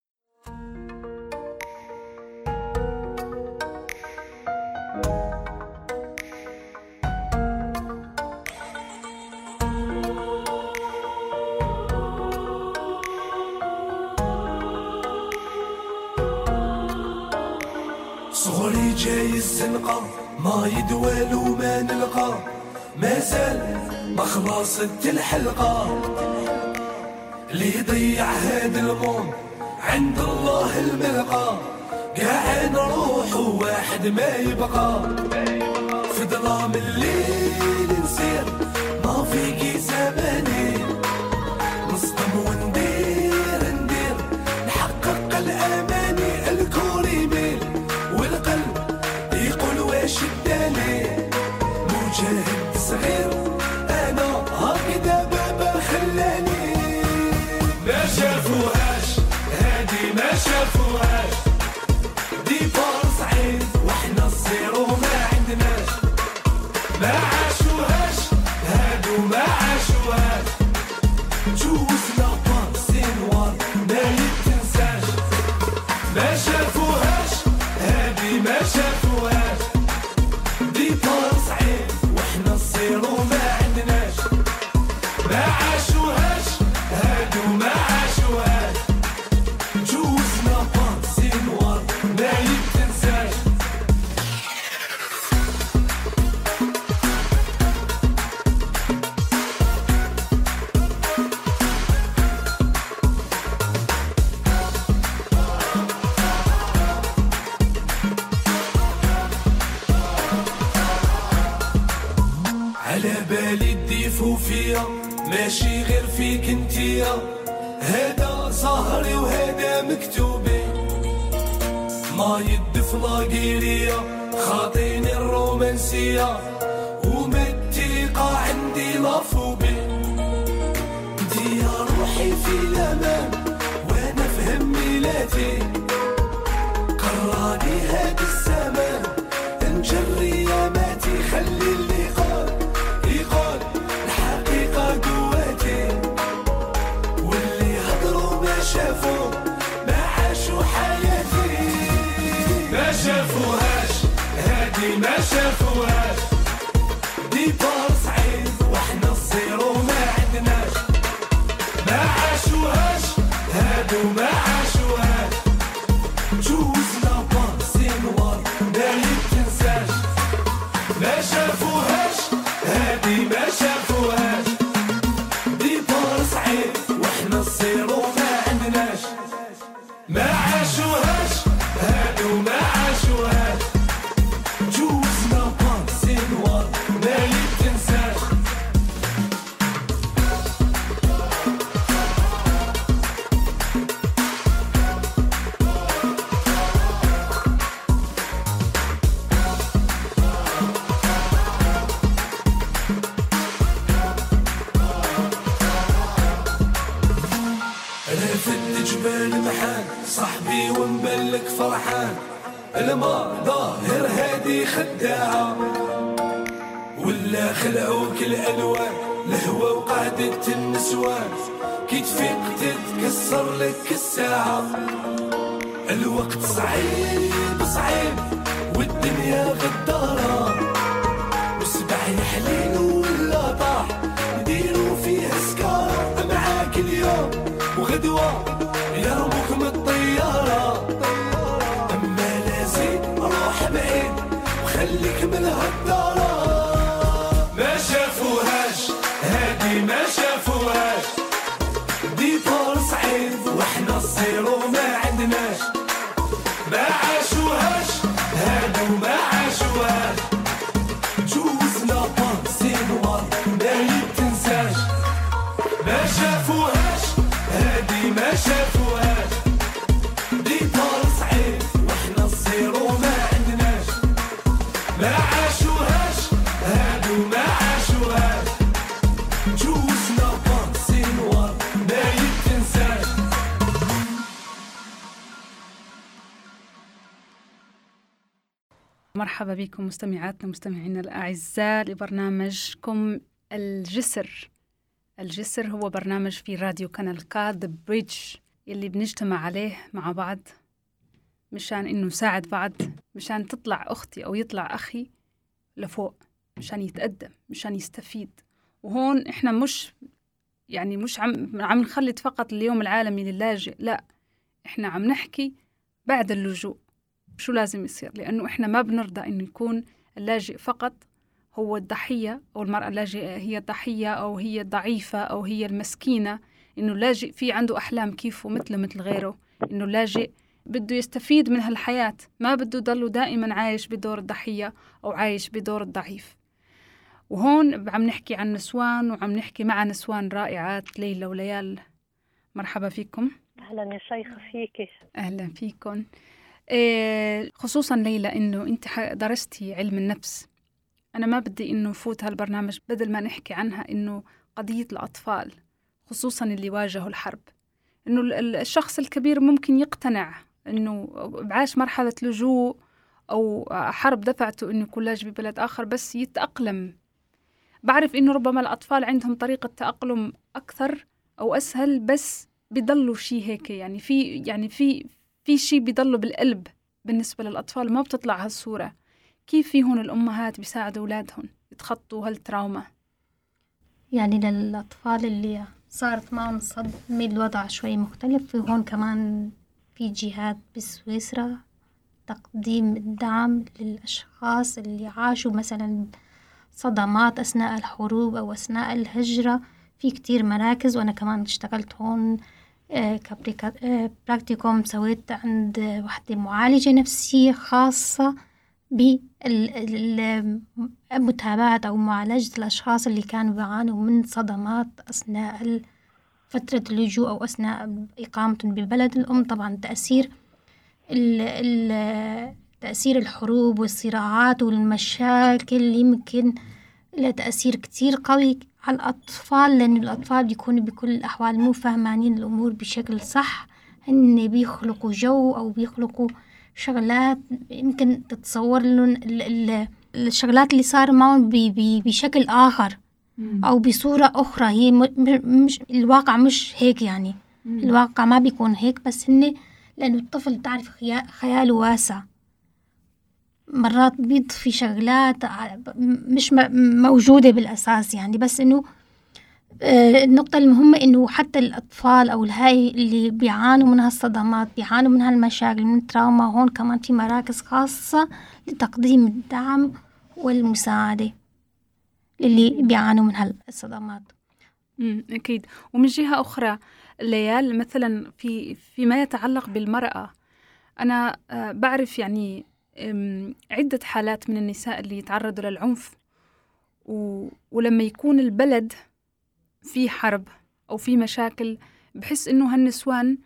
صغري جاي الزنقة ما يدوال وما نلقى. ما زال بخلص الحلقة اللي يضيع هاد الموم عند الله الملقى. قاعد روح واحد ما يبقى. في ظلام الليل نسير Sahib. بكم مستمعاتنا ومستمعينا الأعزاء لبرنامجكم الجسر. الجسر هو برنامج في راديو Kanal K The Bridge اللي بنجتمع عليه مع بعض مشان إنه نساعد بعض مشان تطلع أختي أو يطلع أخي لفوق مشان يتقدم مشان يستفيد. وهون إحنا مش يعني مش عم عم نخلد فقط اليوم العالمي للاجئ لا إحنا عم نحكي بعد اللجوء. شو لازم يصير؟ لأنه إحنا ما بنرضى إنه يكون اللاجئ فقط هو الضحية أو المرأة اللاجئة هي الضحية أو هي الضعيفة أو هي المسكينة. إنه اللاجئ في عنده أحلام كيفه مثله مثل غيره. إنه اللاجئ بده يستفيد من هالحياة. ما بده يضله دائما عايش بدور الضحية أو عايش بدور الضعيف. وهون عم نحكي عن نسوان وعم نحكي مع نسوان رائعات ليلى وليال. مرحبا فيكم. أهلا يا شيخة فيكي. أهلا فيكم خصوصا ليلى إنه أنت ح- درستي علم النفس. أنا ما بدي إنه نفوت هالبرنامج بدل ما نحكي عنها إنه قضية الأطفال خصوصا اللي واجهوا الحرب. ال- الشخص الكبير ممكن يقتنع إنه بعاش مرحلة لجوء أو حرب دفعته إنه يكون لاجئ ببلد آخر بس يتأقلم. بعرف إنه ربما الأطفال عندهم طريقة تأقلم أكثر أو أسهل بس بيضلوا شيء هيك يعني في يعني في في شيء بيضلوا بالقلب بالنسبة للأطفال ما بتطلع هالصورة. كيف فيهن الأمهات بيساعدوا أولادهم يتخطوا هالتراوما؟ يعني للأطفال اللي صارت معهم صدمة الوضع شوي مختلف. وهون كمان في جهات بسويسرا تقديم الدعم للأشخاص اللي عاشوا مثلا صدمات أثناء الحروب أو أثناء الهجرة. في كتير مراكز وأنا كمان اشتغلت هون آه، كبريكا- آه، سويت عند وحدة معالجة نفسية خاصة بمتابعة أو معالجة الأشخاص اللي كانوا بيعانوا من صدمات أثناء فترة اللجوء أو أثناء إقامتهم ببلد الأم. طبعا تأثير ال ال تأثير الحروب والصراعات والمشاكل يمكن لها تأثير كتير قوي على الأطفال لأن الأطفال بيكونوا بكل الأحوال مو فاهمانين الأمور بشكل صح. هن بيخلقوا جو أو بيخلقوا شغلات يمكن تتصور لهم ال- ال- الشغلات اللي صار معهم ب- ب- بشكل آخر أو بصورة أخرى. هي مش الواقع مش هيك يعني. الواقع ما بيكون هيك بس هن لأنه الطفل تعرف خيا- خياله واسع. مرات بيضفي شغلات مش موجودة بالأساس يعني. بس إنه آه، النقطة المهمة إنه حتى الأطفال أو الهاي اللي بيعانوا من هالصدمات بيعانوا من هالمشاكل من التراوما هون كمان في مراكز خاصة لتقديم الدعم والمساعدة للي بيعانوا من هالصدمات. أكيد. ومن جهة أخرى ليال مثلا في فيما يتعلق بالمرأة أنا آه، بعرف يعني عدة حالات من النساء اللي يتعرضوا للعنف. و... ولما يكون البلد في حرب أو في مشاكل بحس إنه هالنسوان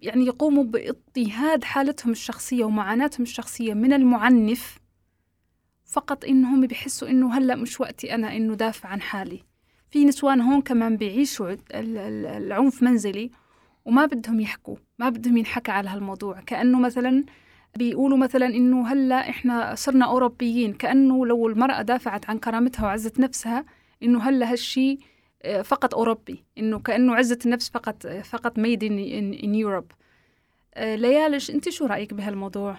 يعني يقوموا باضطهاد حالتهم الشخصية ومعاناتهم الشخصية من المعنف فقط إنهم بيحسوا إنه هلأ مش وقتي أنا إنه دافع عن حالي. في نسوان هون كمان بيعيشوا ال- ال- العنف منزلي وما بدهم يحكوا ما بدهم ينحكى على هالموضوع. كأنه مثلا بيقولوا مثلا إنه هلأ إحنا صرنا أوروبيين كأنه لو المرأة دافعت عن كرامتها وعزة نفسها إنه هلأ هالشي آه، فقط أوروبي إنه كأنه عزة النفس فقط آه، فقط in Europe آه، ليالش أنت شو رأيك بهالموضوع؟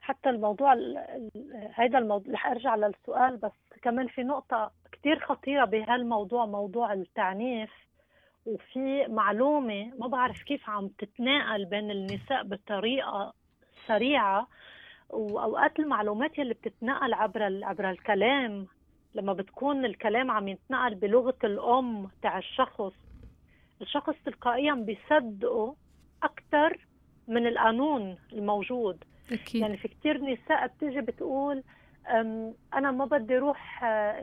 حتى الموضوع ال- ال- هيدا الموضوع رح أرجع للسؤال بس كمان في نقطة كتير خطيرة بهالموضوع موضوع التعنيف وفي معلومة ما بعرف كيف عم تتناقل بين النساء بطريقة سريعة وأوقات المعلومات يلي بتتنقل عبر عبر الكلام لما بتكون الكلام عم يتنقل بلغة الأم تاع الشخص الشخص تلقائيا بيصدقه أكثر من القانون الموجود. أكيد. يعني في كتير نساء بتيجي بتقول أنا ما بدي أروح آه،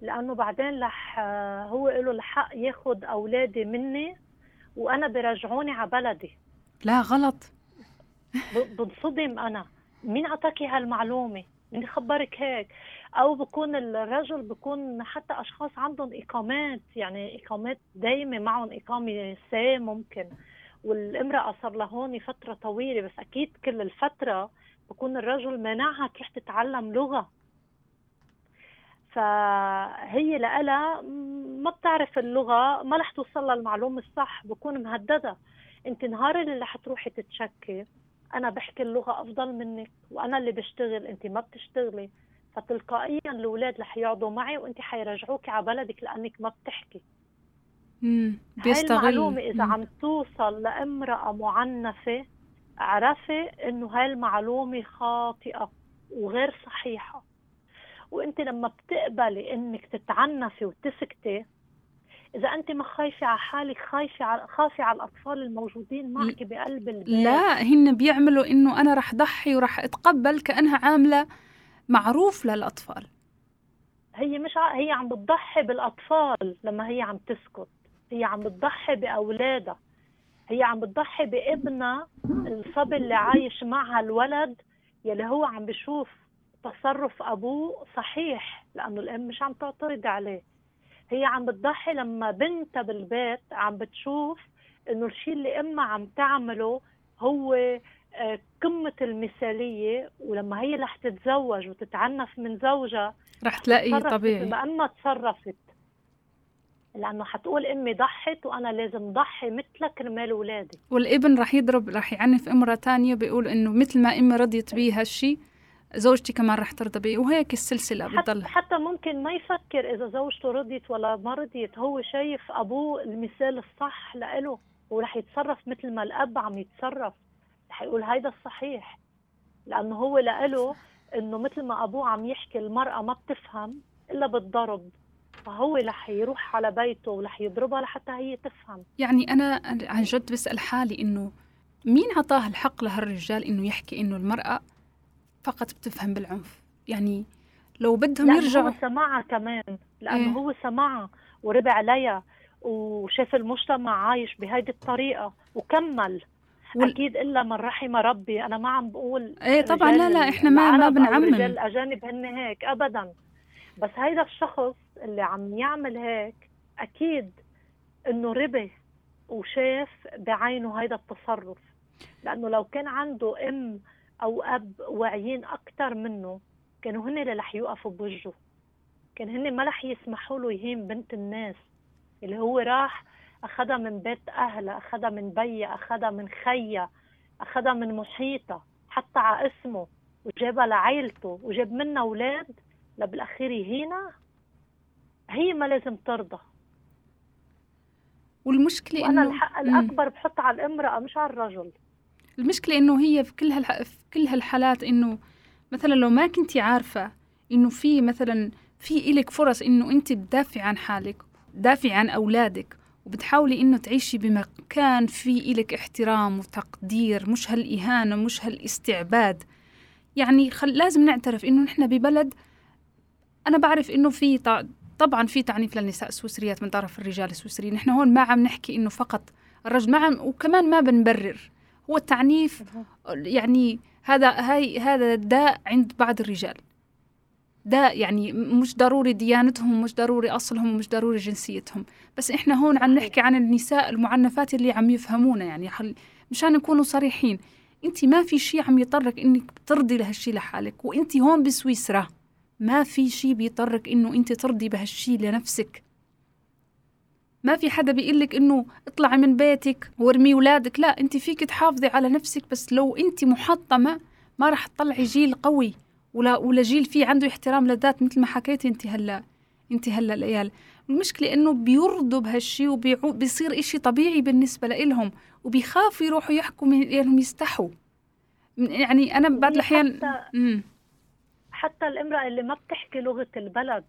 لأنه بعدين رح آه، هو له الحق ياخد أولادي مني وأنا برجعوني على بلدي. لا غلط. بنصدم أنا. مين أعطاكي هالمعلومة؟ مين خبرك هيك؟ أو بكون الرجل بكون حتى أشخاص عندهم إقامات يعني إقامات دايمة معهم إقامة سي ممكن. والامرأة صار لها هون فترة طويلة بس أكيد كل الفترة بكون الرجل مانعها تروح تتعلم لغة. فهي لها ما بتعرف اللغة ما رح توصل للمعلومة الصح بكون مهددة. انت نهار اللي رح تروحي تتشكي أنا بحكي اللغة أفضل منك وأنا اللي بشتغل انت ما بتشتغلي. فتلقائيا الأولاد رح يقعدوا معي وانت حيرجعوكي على بلدك لأنك ما بتحكي. مم. هاي بيستغل المعلومة إذا مم. عم توصل لامرأة معنفة اعرفي إنه هاي المعلومة خاطئة وغير صحيحة. وأنت لما بتقبلي إنك تتعنفي وتسكتي إذا أنت ما خايفة على حالك خايفة على خافي على الأطفال الموجودين معك بقلب البيت. لا هن بيعملوا إنه أنا رح ضحي ورح أتقبل كأنها عاملة معروف للأطفال. هي مش ع... هي عم بتضحي بالأطفال لما هي عم تسكت. هي عم بتضحي بأولادها. هي عم بتضحي بابنها الصبي اللي عايش معها الولد يلي هو عم بشوف تصرف أبوه صحيح لأنه الأم مش عم تعترض عليه. هي عم بتضحي لما بنتها بالبيت عم بتشوف إنه الشيء اللي أمها عم تعمله هو آه، قمة المثالية ولما هي رح تتزوج وتتعنف من زوجها رح تلاقي طبيعي. ما أمها تصرفت. لأنه حتقول أمي ضحت وأنا لازم ضحي مثلك كرمال أولادي والابن رح يضرب رح يعنف امرأة تانية بيقول إنه مثل ما أمي رضيت بيه هالشي زوجتي كمان رح ترضى بيه وهيك السلسلة حتى, بتضل. حتى ممكن ما يفكر إذا زوجته رضيت ولا ما رضيت هو شايف أبوه المثال الصح لإله ورح يتصرف مثل ما الأب عم يتصرف. رح يقول هيدا الصحيح لأنه هو لإله إنه مثل ما أبوه عم يحكي المرأة ما بتفهم إلا بالضرب. فهو رح يروح على بيته ورح يضربها لحتى هي تفهم. يعني أنا عن جد بسأل حالي إنه مين عطاه الحق لهالرجال إنه يحكي إنه المرأة فقط بتفهم بالعنف. يعني لو بدهم يرجعوا هو سمعها كمان. لأنه إيه. هو سمعها وربع عليها وشاف المجتمع عايش بهيدي الطريقة وكمل. وال- أكيد إلا من رحم ربي. أنا ما عم بقول إيه طبعاً، لا، رجال لا، إحنا ما- ما بنعمم. الرجال الأجانب هن هيك أبدا. بس هيدا الشخص اللي عم يعمل هيك أكيد إنه ربي وشاف بعينه هيدا التصرف. لأنه لو كان عنده أم أو أب واعيين أكتر منه. كانوا هن اللي رح يوقفوا بوجهه. كان هن ما رح يسمحوا له يهين بنت الناس. اللي هو راح أخدها من بيت أهلها أخدها من بيها أخدها من خيها أخدها من محيطها حتى على اسمه وجابها لعيلته وجاب منها أولاد لبالأخير يهينها. هي ما لازم ترضى. والمشكلة وأنا إنه الحق مم. الأكبر بحط على الإمرأة مش على الرجل. المشكلة إنه هي في كل هالح... في كل هالحالات إنه مثلا لو ما كنتي عارفة إنه في مثلا في إلك فرص إنه أنت تدافعي عن حالك تدافعي عن أولادك وبتحاولي إنه تعيشي بمكان في إلك احترام وتقدير مش هالإهانة مش هالاستعباد. يعني خل... لازم نعترف إنه نحن ببلد أنا بعرف إنه في ط... طبعا في تعنيف للنساء السويسريات من طرف الرجال السويسريين. نحن هون ما عم نحكي إنه فقط الرجل ما عم وكمان ما بنبرر. هو التعنيف يعني هذا هاي هذا داء عند بعض الرجال. داء يعني مش ضروري ديانتهم مش ضروري أصلهم مش ضروري جنسيتهم. بس إحنا هون عم نحكي عن النساء المعنفات اللي عم يفهمونا يعني حل مشان نكونوا صريحين. انت ما في شيء عم يضطرك إنك ترضي لهالشيء لحالك وانت هون بسويسرا ما في شيء بيضطرك إنه انت ترضي بهالشيء لنفسك. ما في حدا بيقول لك إنه اطلعي من بيتك وارمي اولادك لا أنت فيك تحافظي على نفسك بس لو أنت محطمة ما راح تطلعي جيل قوي. ولا ولا جيل فيه عنده احترام للذات مثل ما حكيتي أنت هلا أنت هلا العيال. المشكلة إنه بيرضوا بهالشي وبيصير إشي طبيعي بالنسبة لإلهم وبيخافوا يروحوا يحكوا من لانهم يستحوا. يعني أنا بعض الأحيان حتى. حتى الامرأة اللي ما بتحكي لغة البلد.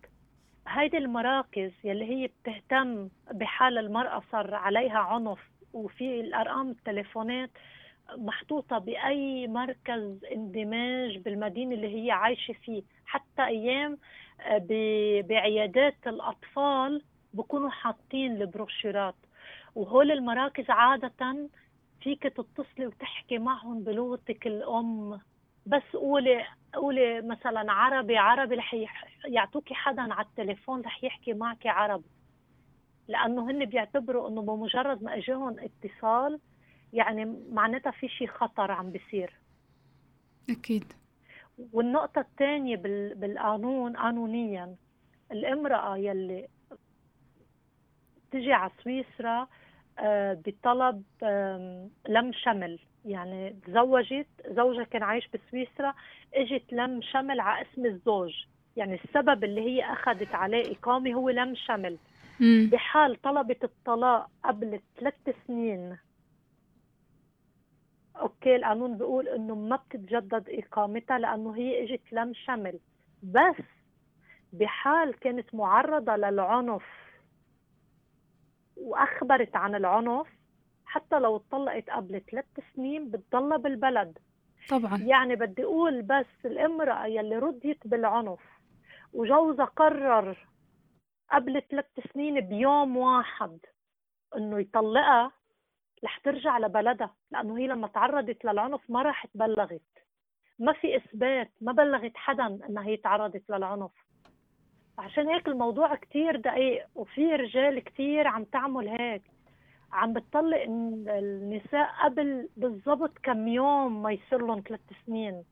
هيدي المراكز يلي هي بتهتم بحال المرأة صار عليها عنف وفي الأرقام التليفونات محطوطة بأي مركز اندماج بالمدينة اللي هي عايشة فيه. حتى أيام آه، بعيادات الأطفال بكونوا حاطين البروشيرات وهول المراكز عادة فيك تتصلي وتحكي معهم بلغتك الأم. بس قولي قولي مثلا عربي عربي رح يعطوكي حدا على التليفون رح يحكي معك عربي. لأنه هن بيعتبروا إنه بمجرد ما إجاهم اتصال يعني معناتها في شيء خطر عم بيصير. أكيد. والنقطة الثانية بال- بالقانون قانونيا الامرأة يلي تجي على سويسرا آه، بطلب لم شمل. يعني تزوجت زوجها كان عايش بسويسرا اجت لم شمل على اسم الزوج. يعني السبب اللي هي أخذت عليه إقامة هو لم شمل. مم. بحال طلبت الطلاق قبل ثلاث سنين. أوكي القانون بيقول إنه ما بتتجدد إقامتها لأنه هي اجت لم شمل. بس بحال كانت معرضة للعنف وأخبرت عن العنف حتى لو اتطلقت قبل ثلاث سنين بتضلها بالبلد. طبعا. يعني بدي أقول بس الإمرأة يلي رديت بالعنف وجوزها قرر قبل ثلاث سنين بيوم واحد إنه يطلقها رح ترجع لبلدها لأنه هي لما تعرضت للعنف ما راح بلغت ما في إثبات ما بلغت حدا إنها هي تعرضت للعنف. عشان هيك الموضوع كتير دقيق وفي رجال كتير عم تعمل هيك. عم بتطلق ال- النساء قبل بالضبط كم يوم ما يصير لهم ثلاث سنين.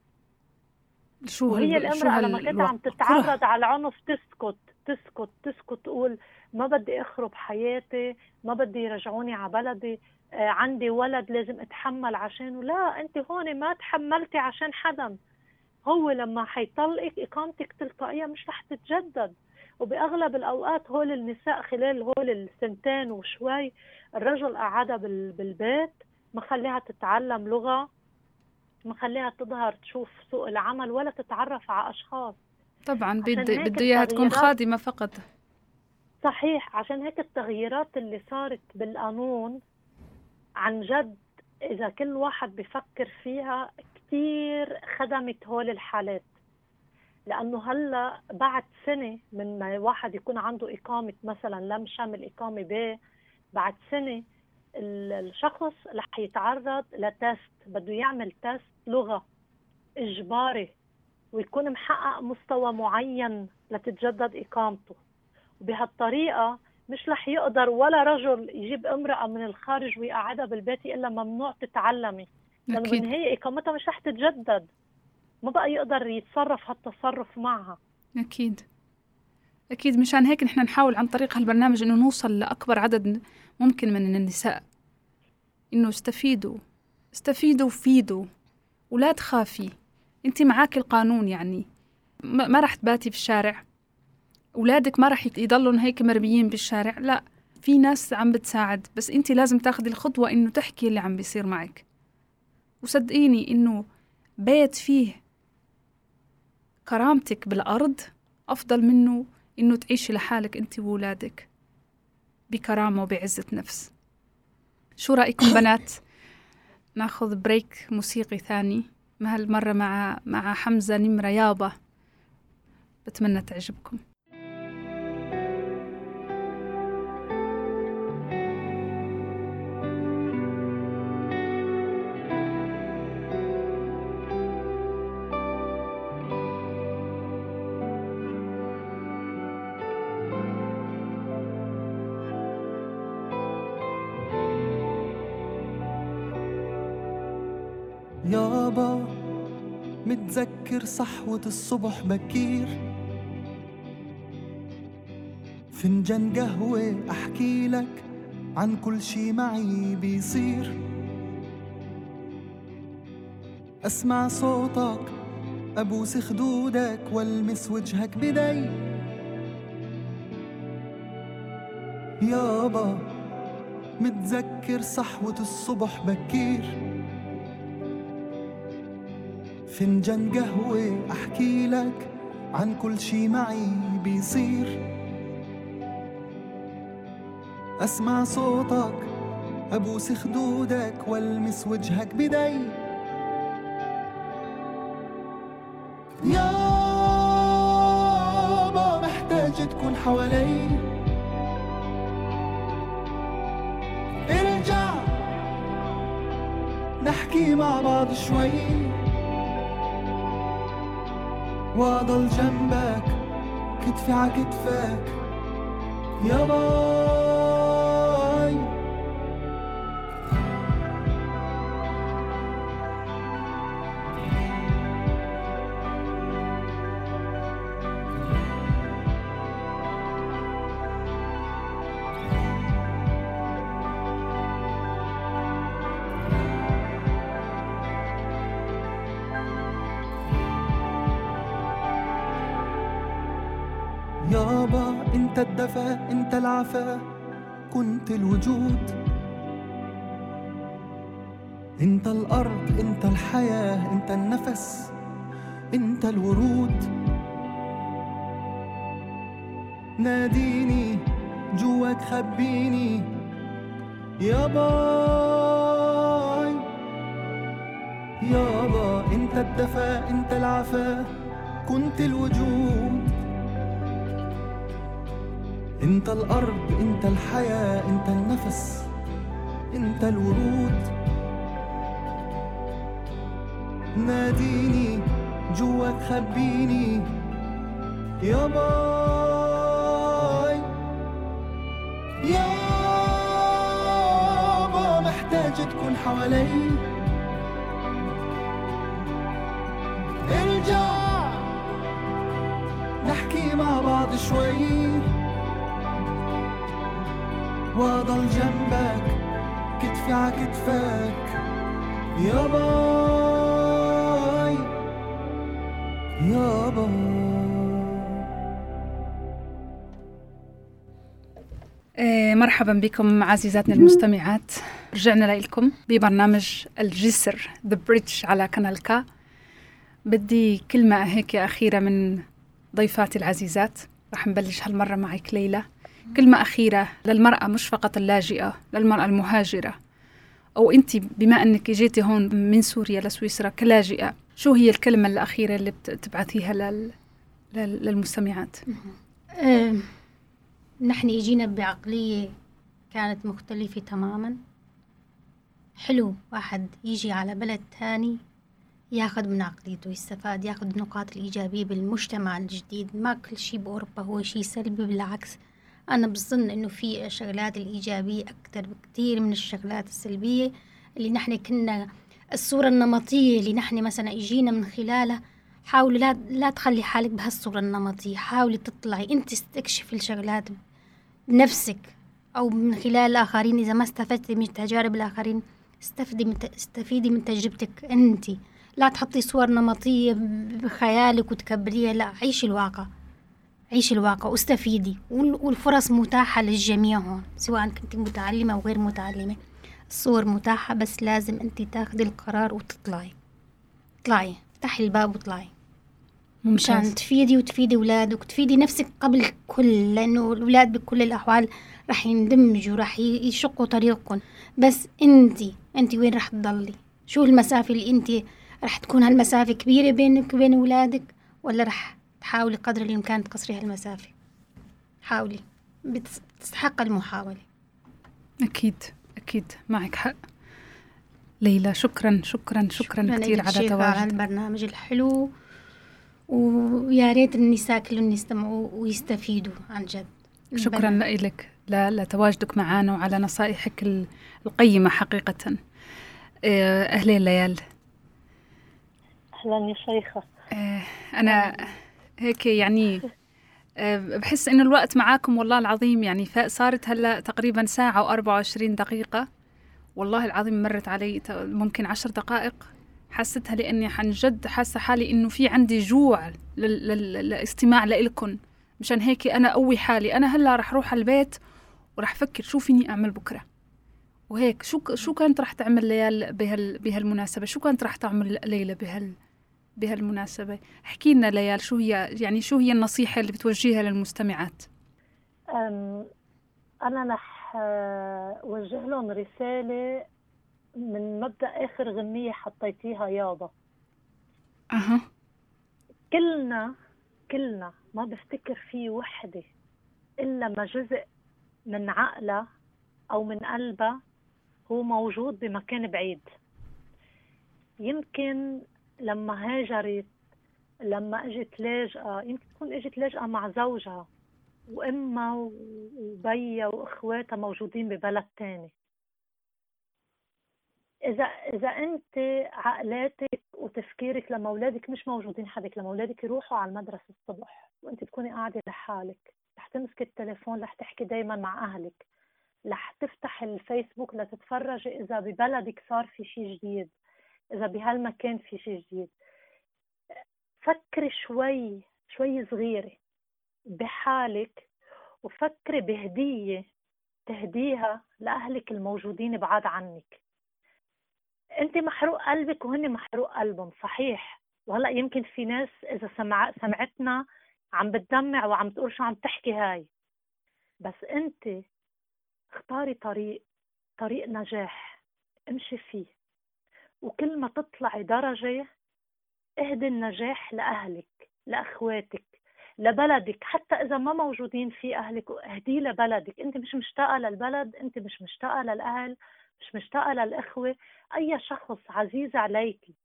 شو وهي الامرأة لما كانت؟ عم تتعرض على العنف تسكت تسكت تسكت تقول ما بدي أخرب حياتي ما بدي يرجعوني على بلدي آه، عندي ولد لازم أتحمل عشانه. لا أنت هون ما تحملتي عشان حدا. هو لما حيطلقك إقامتك تلقائيا مش رح تتجدد. وبأغلب الأوقات هول النساء خلال هول السنتين وشوي الرجل قعدها بال- بالبيت ما خليها تتعلم لغة ما خليها تظهر تشوف سوق العمل ولا تتعرف على أشخاص. طبعا بده إياها تكون خادمة فقط. صحيح عشان هيك التغييرات اللي صارت بالقانون عن جد إذا كل واحد بفكر فيها كتير خدمت هول الحالات. لأنه هلأ بعد سنة من ما واحد يكون عنده إقامة مثلا لم شامل إقامة ب بعد ال- الشخص رح يتعرض لتست بده يعمل تست لغة إجباري ويكون محقق مستوى معين لتتجدد إقامته. وبهالطريقة مش رح يقدر ولا رجل يجيب امرأة من الخارج ويقعدها بالبيت إلا ممنوع تتعلمي. لأنه أكيد. بالنهاية إقامتها مش رح تتجدد. ما بقى يقدر يتصرف هالتصرف معها. أكيد. أكيد. مشان هيك نحن نحاول عن طريق هالبرنامج إنه نوصل لأكبر عدد ممكن من النساء. إنه استفيدوا. استفيدوا وفيدوا. ولا تخافي. أنت معاك القانون يعني. ما راح تباتي في الشارع. أولادك ما راح يضلوا هيك مربيين بالشارع. لا. في ناس عم بتساعد. بس أنت لازم تاخذي الخطوة إنه تحكي اللي عم بيصير معك. وصدقيني إنه بيت فيه كرامتك بالأرض أفضل منه إنه تعيشي لحالك أنت وولادك بكرامة وبعزة نفس. شو رأيكم بنات؟ ناخذ بريك موسيقي ثاني. هالمرة مع مع حمزة نمرة يابا. بتمنى تعجبكم. متذكر صحوة الصبح بكير. فنجان قهوة أحكي لك عن كل شي معي بيصير. أسمع صوتك أبوس خدودك والمس وجهك بدي. يابا متذكر صحوة الصبح بكير. فنجان قهوة أحكي لك عن كل شي معي بيصير. أسمع صوتك أبوس خدودك والمس وجهك بدي. يابا محتاج تكون حوالي. ارجع نحكي مع بعض شوي. واضل جنبك كتفي ع يا انت الدفا انت العفا. كنت الوجود. انت الأرض انت الحياة انت النفس انت الورود. ناديني جواك خبيني. يا باي. يابا انت الدفا انت العفا. كنت الوجود. انت الأرض انت الحياة انت النفس انت الورود. ناديني جواك خبيني. يا باي. يابا محتاج تكون حوالي. واضل جنبك كتفي ع كتفك. يا باي يا باي. إيه، مرحبا بكم عزيزاتنا المستمعات. رجعنا لكم ببرنامج الجسر The Bridge على قناة K بدي كلمة هيك أخيرة من ضيفاتي العزيزات. رح نبلش هالمرة معك ليلى. كلمة أخيرة للمرأة مش فقط اللاجئة للمرأة المهاجرة. أو أنت بما أنك جيتي هون من سوريا لسويسرا كلاجئة شو هي الكلمة الأخيرة اللي بتبعثيها لل... لل... للمستمعات؟ نحن اجينا بعقلية كانت مختلفة تماما. حلو واحد يجي على بلد تاني ياخد من عقليته يستفاد ياخد النقاط الإيجابية بالمجتمع الجديد. ما كل شي بأوروبا هو شي سلبي بالعكس أنا بظن إنه في الشغلات الإيجابية أكتر بكتير من الشغلات السلبية اللي نحن كنا الصورة النمطية اللي نحن مثلا إجينا من خلالها. حاولي لا لا تخلي حالك بهالصورة النمطية. حاولي تطلعي أنت استكشفي الشغلات بنفسك أو من خلال الآخرين. إذا ما استفدتي من تجارب الآخرين استفدي من استفيدي من تجربتك أنت. لا تحطي صور نمطية بخيالك وتكبريها لا عيشي الواقع. عيشي الواقع واستفيدي وال- والفرص متاحة للجميع هون سواء كنت متعلمة أو غير متعلمة. الصور متاحة بس لازم أنت تاخدي القرار وتطلعي. اطلعي افتحي الباب واطلعي. مشان تفيدي وتفيدي أولادك وتفيدي نفسك قبل الكل لأنه الأولاد بكل الأحوال راح يندمجوا راح ي- يشقوا طريقكم بس أنتي أنتي وين راح تضلي؟ شو المسافة اللي أنتي راح تكون هالمسافة كبيرة بينك وبين أولادك ولا راح تحاولي قدر الإمكان تقصري هالمسافة حاولي. بتس- بتستحق المحاولة. أكيد أكيد. معك حق. ليلى شكرا شكرا شكرا كثير إلك على شيخة على تواجدك. البرنامج الحلو. ويا ريت النساء كلهم يستمعوا ويستفيدوا عن جد. شكرا لك لتواجدك معنا وعلى نصائحك ال- القيمة حقيقة. آه، أهلين ليال. أهلا يا شيخة. آه، أنا هيك يعني آه، بحس إنه الوقت معاكم والله العظيم يعني صارت هلأ تقريبا ساعة وأربعة وعشرين دقيقة. والله العظيم مرت علي ممكن عشر دقائق. حسيتها لأني عن جد حاسة حالي إنه في عندي جوع لل- لل- للاستماع لإلكم مشان هيك أنا قوي حالي. أنا هلأ رح روح على البيت ورح فكر شو فيني أعمل بكرة. وهيك شو شو كانت رح تعمل ليال بهال بهالمناسبة؟ شو كانت رح تعمل ليلى بهال بهالمناسبة احكي لنا ليال شو هي يعني شو هي النصيحة اللي بتوجهها للمستمعات؟ أنا رح آه، أوجه لهم رسالة من مبدأ آخر غنية حطيتيها يابا. أها. كلنا كلنا ما بفتكر في وحدة إلا ما جزء من عقلها أو من قلبها هو موجود بمكان بعيد. يمكن لما هاجرت لما اجت لاجئة يمكن تكون اجت لاجئة مع زوجها وامها وبيها وإخواتها موجودين ببلد تاني. إذا إذا أنت عقلاتك وتفكيرك لما اولادك مش موجودين حدك لما اولادك يروحوا على المدرسة الصبح وأنت تكوني قاعدة لحالك. رح تمسكي التليفون رح تحكي دايما مع أهلك. رح تفتح الفيسبوك لتتفرجي إذا ببلدك صار في شيء جديد. إذا بهالمكان في شيء جديد. فكري شوي شوي صغيرة بحالك وفكري بهدية تهديها لأهلك الموجودين بعاد عنك. أنت محروق قلبك وهن محروق قلبهم صحيح. وهلأ يمكن في ناس إذا سمع سمعتنا عم بتدمع وعم تقول شو عم تحكي هاي. بس أنت اختاري طريق طريق نجاح. امشي فيه. وكل ما تطلعي درجة اهدي النجاح لأهلك لأخواتك لبلدك حتى إذا ما موجودين في أهلك اهديه لبلدك. أنت مش مشتاقة للبلد أنت مش مشتاقة للأهل مش مشتاقة للإخوة. أي شخص عزيز عليكي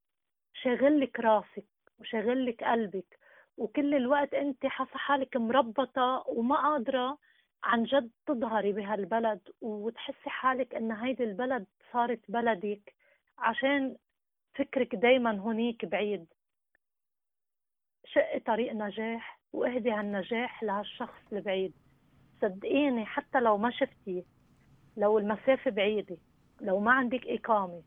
شاغلك راسك وشاغلك قلبك وكل الوقت أنت حاسة حالك مربطة وما قادرة عن جد تظهري بهالبلد وتحسي حالك إن هيدي البلد صارت بلدك. عشان فكرك دايما هونيك بعيد. شقي طريق نجاح واهدي هالنجاح لهالشخص البعيد. صدقيني حتى لو ما شفتي لو المسافة بعيدة لو ما عندك إقامة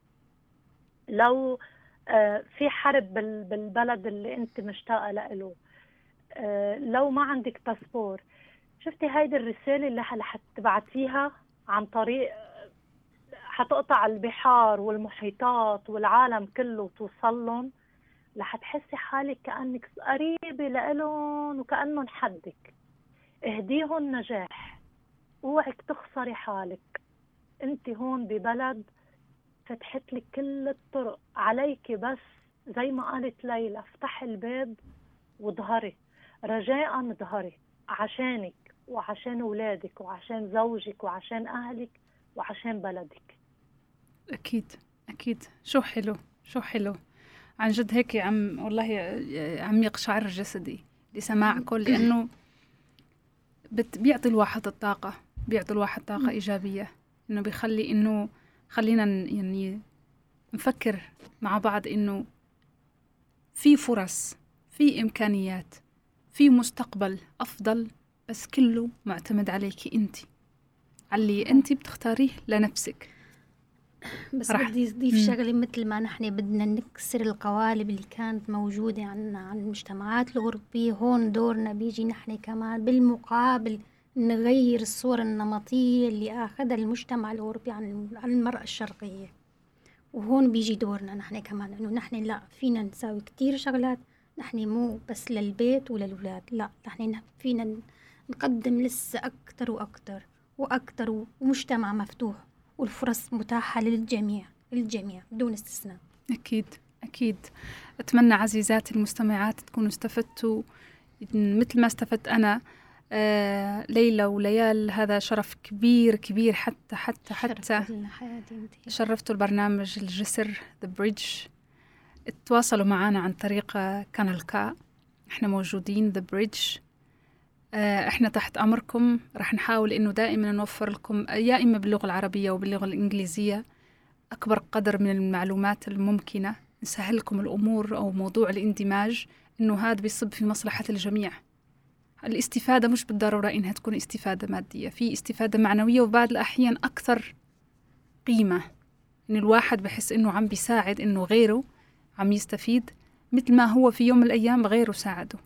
لو آه، في حرب بالبلد اللي أنت مشتاقة له آه، لو ما عندك باسبور. شفتي هيدي الرسالة اللي حتبعتيها عن طريق حتقطع البحار والمحيطات والعالم كله توصل لهم رح تحسي حالك كأنك قريبة لإلهم وكأنهم حدك. اهديهم نجاح. اوعك تخسري حالك. انت هون ببلد فتحت لك كل الطرق عليك بس زي ما قالت ليلى افتحي الباب وظهري. رجاء ظهري. عشانك وعشان أولادك وعشان زوجك وعشان أهلك وعشان بلدك. أكيد أكيد. شو حلو شو حلو. عن جد هيك عم والله عم يقشعر جسدي لسماعكم لأنه بت بيعطي الواحد الطاقة بيعطي الواحد طاقة إيجابية. إنه بيخلي إنه خلينا يعني نفكر مع بعض إنه في فرص في إمكانيات في مستقبل أفضل بس كله معتمد عليك أنت على اللي أنت بتختاريه لنفسك. بس بدي أضيف شغلة مثل ما نحن بدنا نكسر القوالب اللي كانت موجودة عن عن المجتمعات الأوروبية. هون دورنا بيجي نحن كمان بالمقابل نغير الصورة النمطية اللي أخذها المجتمع الأوروبي عن عن المرأة الشرقية. وهون بيجي دورنا نحن كمان إنه نحن لا فينا نساوي كتير شغلات نحن مو بس للبيت وللأولاد لا نحن فينا نقدم لسه أكتر وأكتر وأكتر ومجتمع مفتوح. والفرص متاحة للجميع الجميع بدون استثناء. أكيد أكيد. أتمنى عزيزاتي المستمعات تكونوا استفدتوا. مثل ما استفدت أنا آه ليلى وليال هذا شرف كبير كبير حتى حتى حتى. شرفتوا البرنامج الجسر The Bridge تواصلوا معنا عن طريق Kanal K إحنا موجودين The Bridge إحنا تحت أمركم. رح نحاول إنه دائما نوفر لكم يا إما باللغة العربية وباللغه الإنجليزية أكبر قدر من المعلومات الممكنة. نسهل لكم الأمور أو موضوع الاندماج إنه هذا بيصب في مصلحة الجميع. الاستفادة مش بالضرورة إنها تكون استفادة مادية في استفادة معنوية وبعض الأحيان أكثر قيمة. إن الواحد بحس إنه عم بيساعد إنه غيره عم يستفيد مثل ما هو في يوم من الأيام غيره ساعده.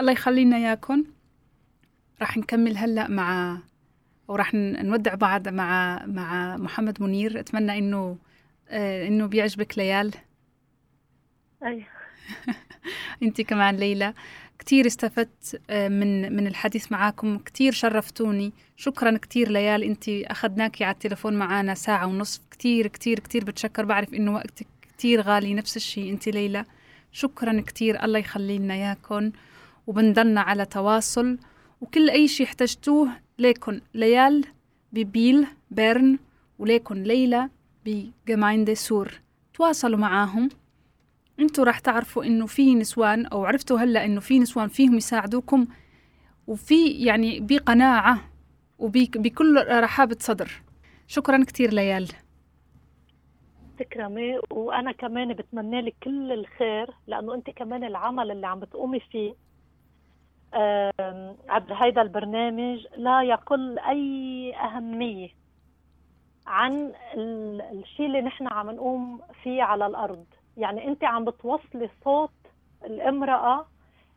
الله يخلينا اياكم راح نكمل هلأ مع وراح نودع بعض مع مع محمد منير. أتمنى إنه آه إنه بيعجبك ليال. أي. انت كمان ليلى. كثير استفدت آه، من من الحديث معاكم. كثير شرفتوني. شكرا كثير ليال. انت اخذناكي على التليفون معنا ساعة ونصف. كثير كثير كثير بتشكر. بعرف إنه وقتك كثير غالي. نفس الشيء انت ليلى. شكرا كثير الله يخلي لنا اياكم وبنضلنا على تواصل. وكل أي شيء احتجتوه ليكن ليال ببيل بيرن وليكن ليلى ب Gemeinde Suhr. تواصلوا معاهم. أنتوا راح تعرفوا إنه في نسوان أو عرفتوا هلأ إنه في نسوان فيهم يساعدوكم وفي يعني بقناعة وبكل رحابة صدر. شكرا كثير ليال. تكرمي وأنا كمان بتمنى لك كل الخير لأنه أنت كمان العمل اللي عم بتقومي فيه. عبر هذا البرنامج لا يقل أي أهمية عن الشيء اللي نحن عم نقوم فيه على الأرض. يعني أنت عم بتوصلي صوت الامرأة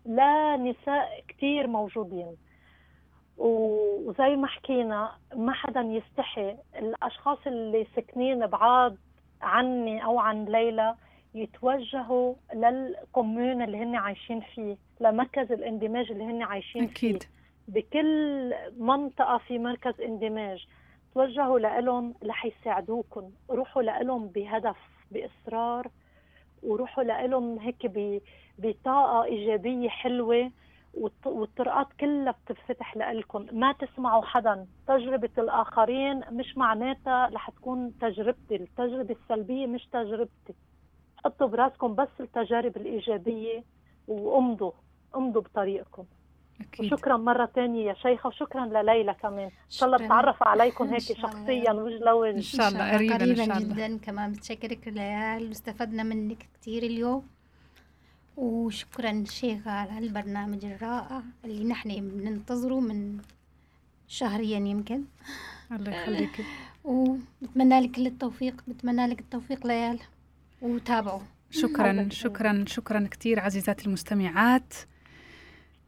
لنساء كتير موجودين. وزي ما حكينا ما حدا يستحي. الأشخاص اللي ساكنين بعاد عني أو عن ليلى يتوجهوا للكومون اللي هن عايشين فيه لمركز الاندماج اللي هن عايشين أكيد. فيه بكل منطقة في مركز اندماج توجهوا لهم رح يساعدوكم روحوا لهم بهدف بإصرار وروحوا لهم هيك ب- بطاقة إيجابية حلوة والط- والطرقات كلها بتنفتح لكم ما تسمعوا حدا. تجربة الآخرين مش معناتها رح تكون تجربتي التجربة السلبية مش تجربتي حطوا براسكم بس التجارب الإيجابية وأمضوا أمضوا بطريقكم. أكيد. وشكرا مرة تانية يا شيخة وشكرا لليلى كمان. إن شاء الله. بتعرف عليكم هيك. شخصيا وجه لوجه إن شاء الله. قريبا إن شاء الله. جدا كمان. بتشكرك ليال واستفدنا منك كتير اليوم. وشكرا شيخة على هالبرنامج الرائع اللي نحن بننتظره من شهريا يمكن. الله يخليك. وبتمنى لك كل التوفيق. بتمنى لك التوفيق ليال. وتابعوا. شكرا شكرا شكرا كثير عزيزاتي المستمعات.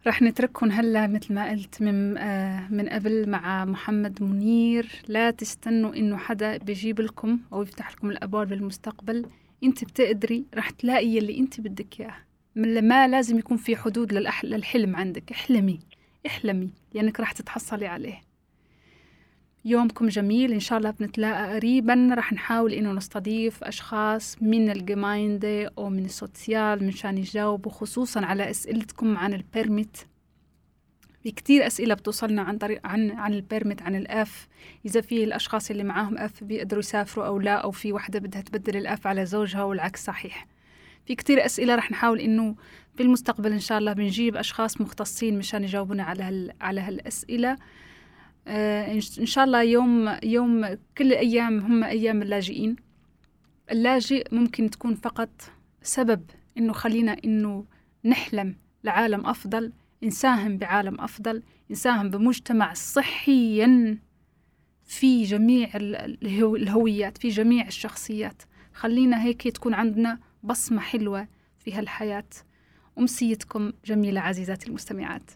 رح نترككم هلا مثل ما قلت من آه من قبل مع محمد منير. لا تستنوا إنه حدا بيجيب لكم أو يفتح لكم الأبواب بالمستقبل أنت بتقدري رح تلاقي اللي أنت بدك إياه. ما لازم يكون في حدود. للحلم عندك. احلمي احلمي لأنك رح تتحصلي عليه. يومكم جميل. إن شاء الله بنتلاقى قريبا. رح نحاول إنه نستضيف أشخاص من الجمايندة أو من السوسيال منشان يجاوبوا خصوصا على أسئلتكم عن البيرميت. في كتير أسئلة بتوصلنا عن طريق عن عن البيرميت عن الأف. إذا في الأشخاص اللي معاهم أف بيقدروا يسافروا أو لا أو في وحدة بدها تبدل الأف على زوجها والعكس صحيح. في كتير أسئلة رح نحاول إنه في المستقبل إن شاء الله بنجيب أشخاص مختصين مشان يجاوبونا على هال على هالأسئلة. آه، إن شاء الله يوم يوم كل الأيام هم أيام اللاجئين. اللاجئ ممكن تكون فقط سبب إنه خلينا إنه نحلم لعالم أفضل نساهم بعالم أفضل نساهم بمجتمع صحيا في جميع ال- الهو- الهويات في جميع الشخصيات. خلينا هيك تكون عندنا بصمة حلوة في هالحياة. أمسيتكم جميلة عزيزاتي المستمعات.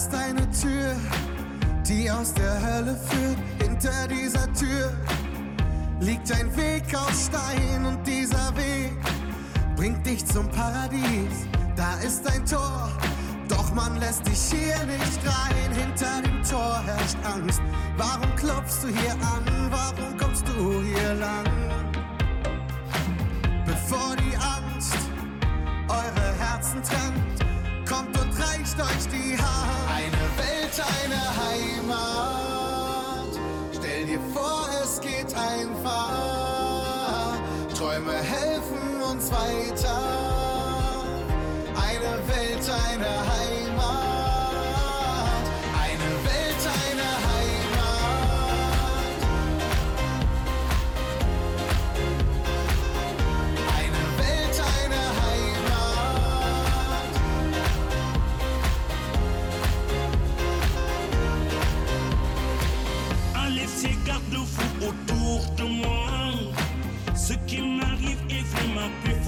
Ist eine Tür, die aus der Hölle führt. Hinter dieser Tür liegt ein Weg aus Stein und dieser Weg bringt dich zum Paradies. Da ist ein Tor, doch man lässt dich hier nicht rein. Hinter dem Tor herrscht Angst. Warum klopfst du hier an? Warum kommst du hier lang? Bevor die Angst eure Herzen trennt, kommt und reicht euch die Hand. Eine Welt, eine Heimat. Stell dir vor, es geht einfach. Träume helfen uns weiter.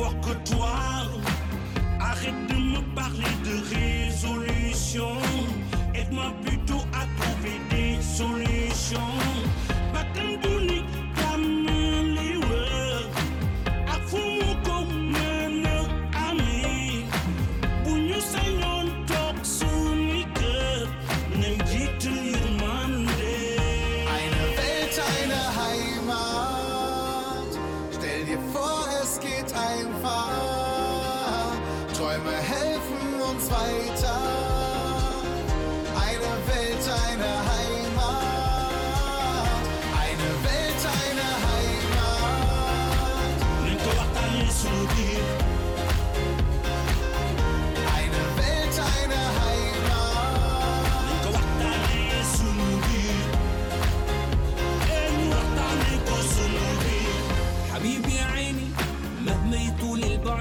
avoir connu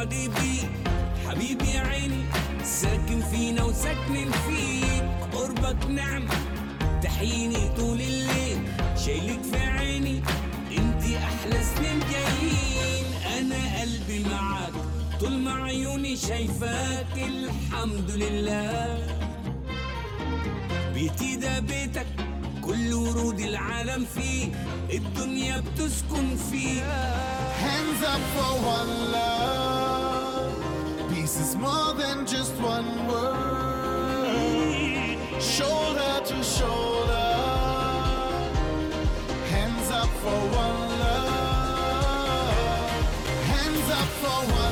البعد بيك حبيبي عيني ساكن فينا وساكنين فيك. قربك نعمة تحيني طول الليل. شايلك في عيني انتي أحلى سنين جايين. أنا قلبي معاك طول ما عيوني شايفاك الحمد لله. بيتي ده بيتك كل ورود العالم فيه. الدنيا بتسكن فيه. Hands up for one love. Is more than just one word. Shoulder to shoulder. Hands up for one love. Hands up for one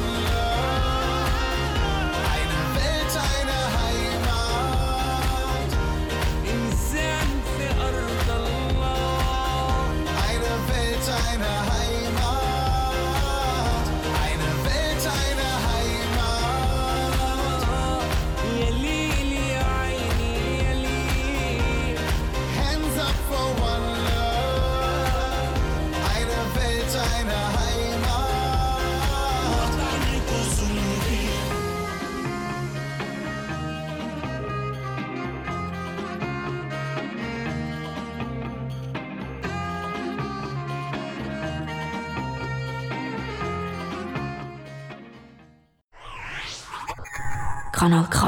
Kanal K.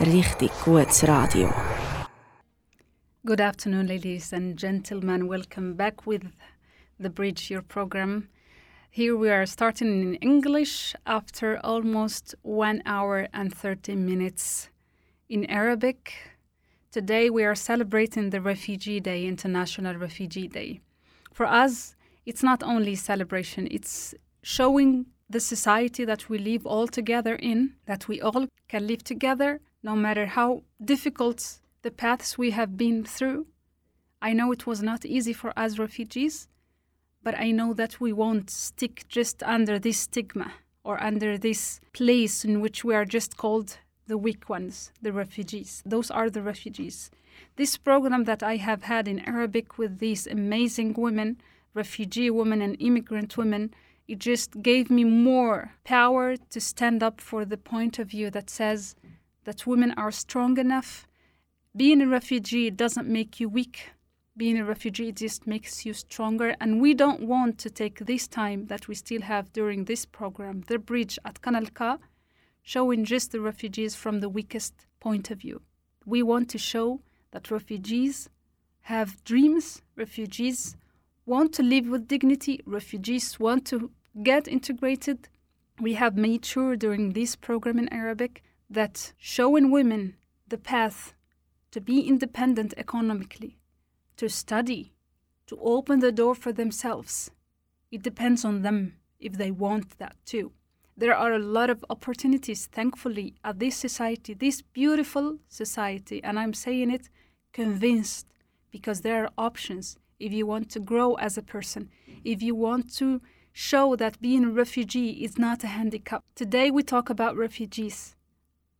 Richtig gutes Radio. Good afternoon, ladies and gentlemen. Welcome back with The Bridge, your program. Here we are starting in English after almost one hour and 30 minutes in Arabic. Today we are celebrating the Refugee Day, International Refugee Day. For us, it's not only celebration, it's showing the society that we live all together in, that we all can live together no matter how difficult the paths we have been through. I know it was not easy for us refugees, but I know that we won't stick just under this stigma or under this place in which we are just called the weak ones, the refugees. Those are the refugees. This program that I have had in Arabic with these amazing women, refugee women and immigrant women, it just gave me more power to stand up for the point of view that says that women are strong enough. Being a refugee doesn't make you weak. Being a refugee just makes you stronger. And we don't want to take this time that we still have during this program, the bridge at Kanalka, showing just the refugees from the weakest point of view. We want to show that refugees have dreams, refugees want to live with dignity, refugees want to get integrated. We have made sure during this program in Arabic that showing women the path to be independent economically, to study, to open the door for themselves, it depends on them if they want that too. There are a lot of opportunities, thankfully, at this society, this beautiful society, and I'm saying it convinced because there are options if you want to grow as a person, if you want to show that being a refugee is not a handicap. Today we talk about refugees,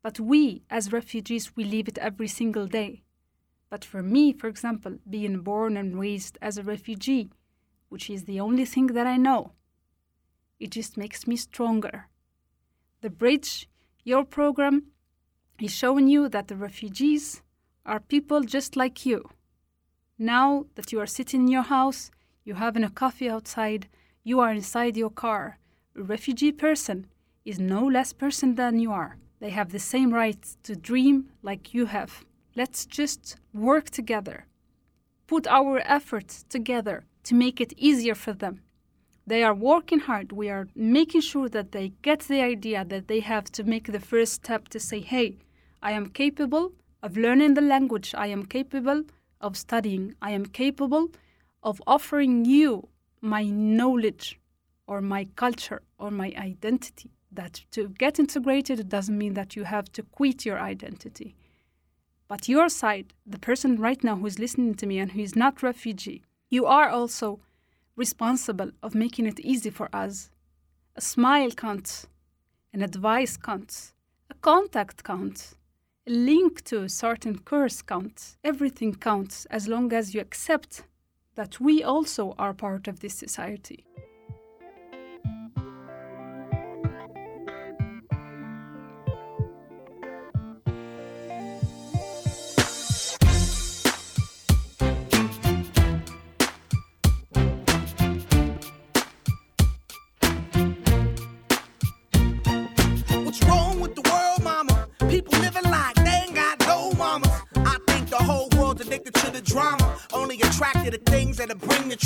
but we as refugees, we live it every single day. But for me, for example, being born and raised as a refugee, which is the only thing that I know, it just makes me stronger. The Bridge, your program, is showing you that the refugees are people just like you. Now that you are sitting in your house, you're having a coffee outside, you are inside your car. A refugee person is no less person than you are. They have the same rights to dream like you have. Let's just work together. Put our efforts together to make it easier for them. They are working hard. We are making sure that they get the idea that they have to make the first step to say, hey, I am capable of learning the language. I am capable of studying. I am capable of offering you my knowledge or my culture or my identity. That to get integrated it doesn't mean that you have to quit your identity. But your side, the person right now who is listening to me and who is not refugee, you are also responsible of making it easy for us. A smile counts, an advice counts, a contact counts, a link to a certain course counts. Everything counts as long as you accept that we also are part of this society.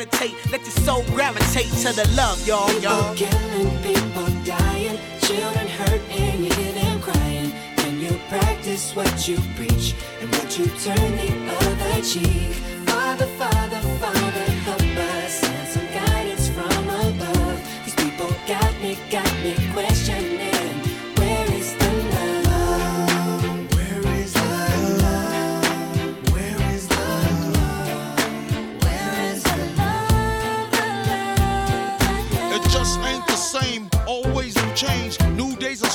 meditate. Let your soul gravitate to the love, y'all, y'all. People killing, people dying, children hurt and you hear them crying. Can you practice what you preach and would you turn the other cheek? Father, Father, Father, help us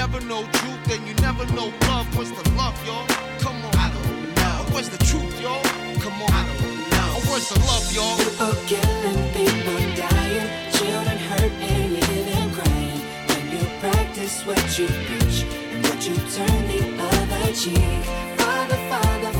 never know truth, then you never know love. What's the love, y'all? Come on. I don't know. Where's the truth, y'all? Come on. I don't know. Where's the love, y'all? People killing, people dying, children hurt and hear them crying. When you practice what you preach and would you turn the other cheek? Father, Father, Father,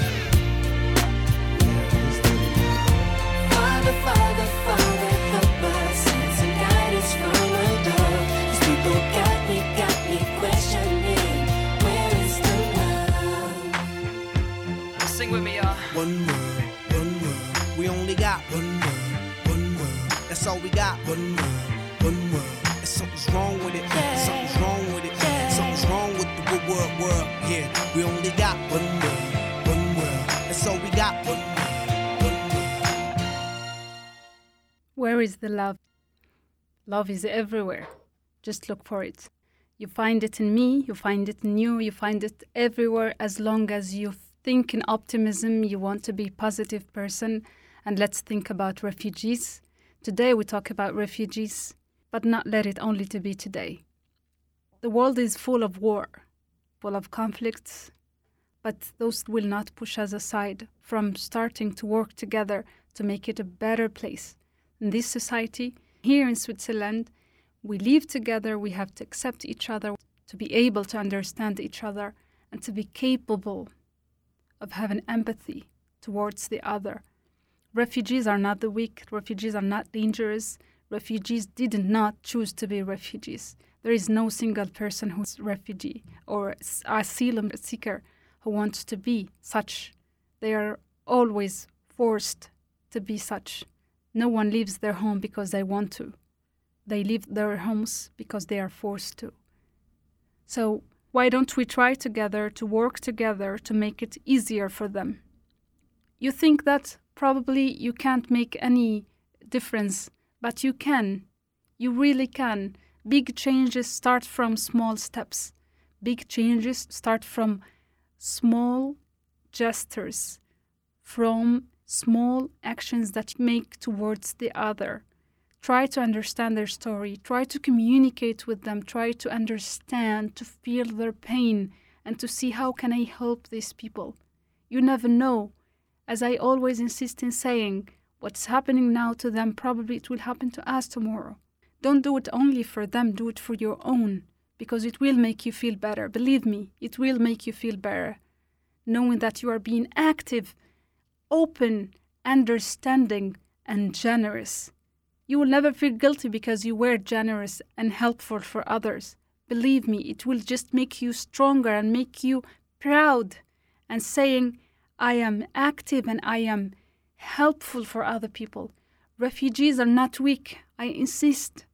One world, one world. We only got one world, one world. That's all we got. One world, one world. And something's wrong with it. Something's wrong with it. Something's wrong with the good world, world. Yeah, we only got one world, one world. That's all we got. One world, one world. Where is the love? Love is everywhere. Just look for it. You find it in me, you find it in you, you find it everywhere as long as you think in optimism, you want to be positive person. And let's think about refugees. Today we talk about refugees, but not let it only to be today. The world is full of war, full of conflicts, but those will not push us aside from starting to work together to make it a better place. In this society, here in Switzerland, we live together, we have to accept each other, to be able to understand each other, and to be capable of having empathy towards the other. Refugees are not the weak, refugees are not dangerous, refugees did not choose to be refugees. There is no single person who's refugee or asylum seeker who wants to be such. They are always forced to be such. No one leaves their home because they want to. They leave their homes because they are forced to. So, why don't we try together to work together to make it easier for them? You think that probably you can't make any difference, but you can. You really can. Big changes start from small steps. big changes start from small gestures, from small actions that make towards the other. Try to understand their story, try to communicate with them, try to understand, to feel their pain, and to see how can I help these people. You never know. As I always insist in saying, what's happening now to them probably it will happen to us tomorrow. Don't do it only for them, do it for your own, because it will make you feel better. Believe me, it will make you feel better. Knowing that you are being active, open, understanding, and generous. You will never feel guilty because you were generous and helpful for others. Believe me, it will just make you stronger and make you proud and saying, I am active and I am helpful for other people. Refugees are not weak. I insist.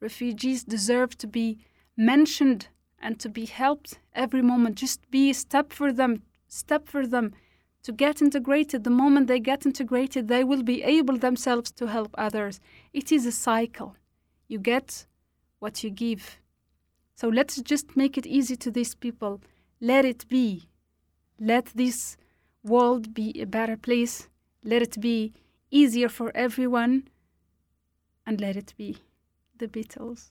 Refugees deserve to be mentioned and to be helped every moment. Just be a step for them, step for them to get integrated. The moment they get integrated, they will be able themselves to help others. It is a cycle. You get what you give. So let's just make it easy to these people. Let it be. Let this world be a better place. Let it be easier for everyone. And let it be the Beatles.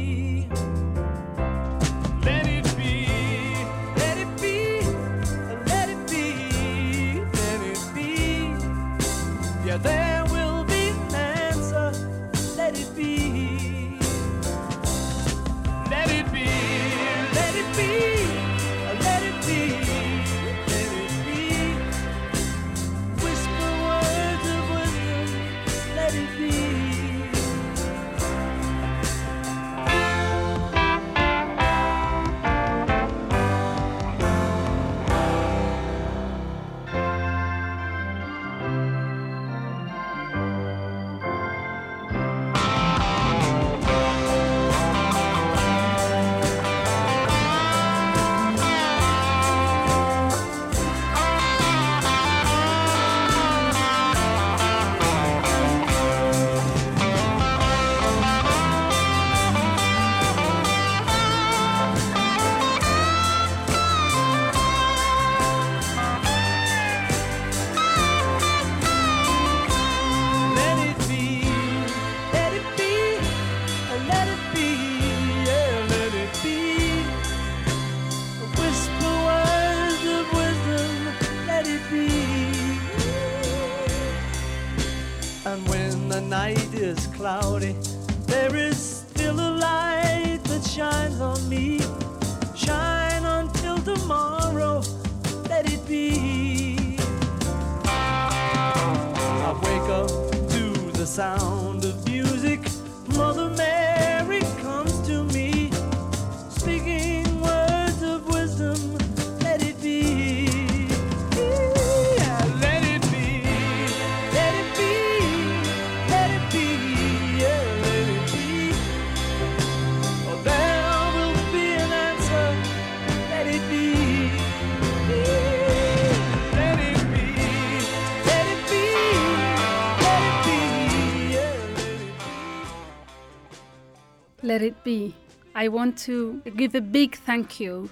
Let it be. I want to give a big thank you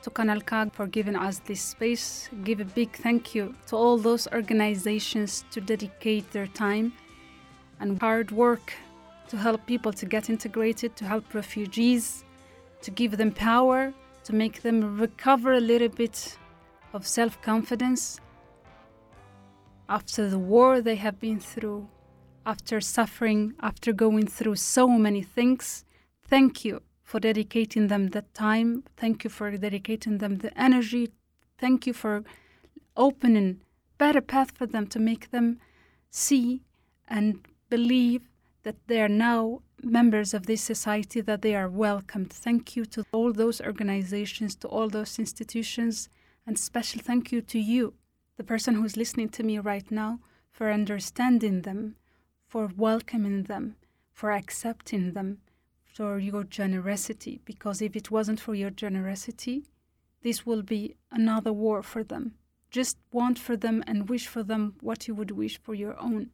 to Kanal K for giving us this space. Give a big thank you to all those organizations to dedicate their time and hard work to help people to get integrated, to help refugees, to give them power, to make them recover a little bit of self confidence after the war they have been through, after suffering, after going through so many things. Thank you for dedicating them the time. Thank you for dedicating them the energy. Thank you for opening better path for them to make them see and believe that they are now members of this society, that they are welcomed. Thank you to all those organizations, to all those institutions, and special thank you to you, the person who's listening to me right now, for understanding them, for welcoming them, for accepting them, for your generosity. Because if it wasn't for your generosity, this will be another war for them. Just want for them and wish for them what you would wish for your own.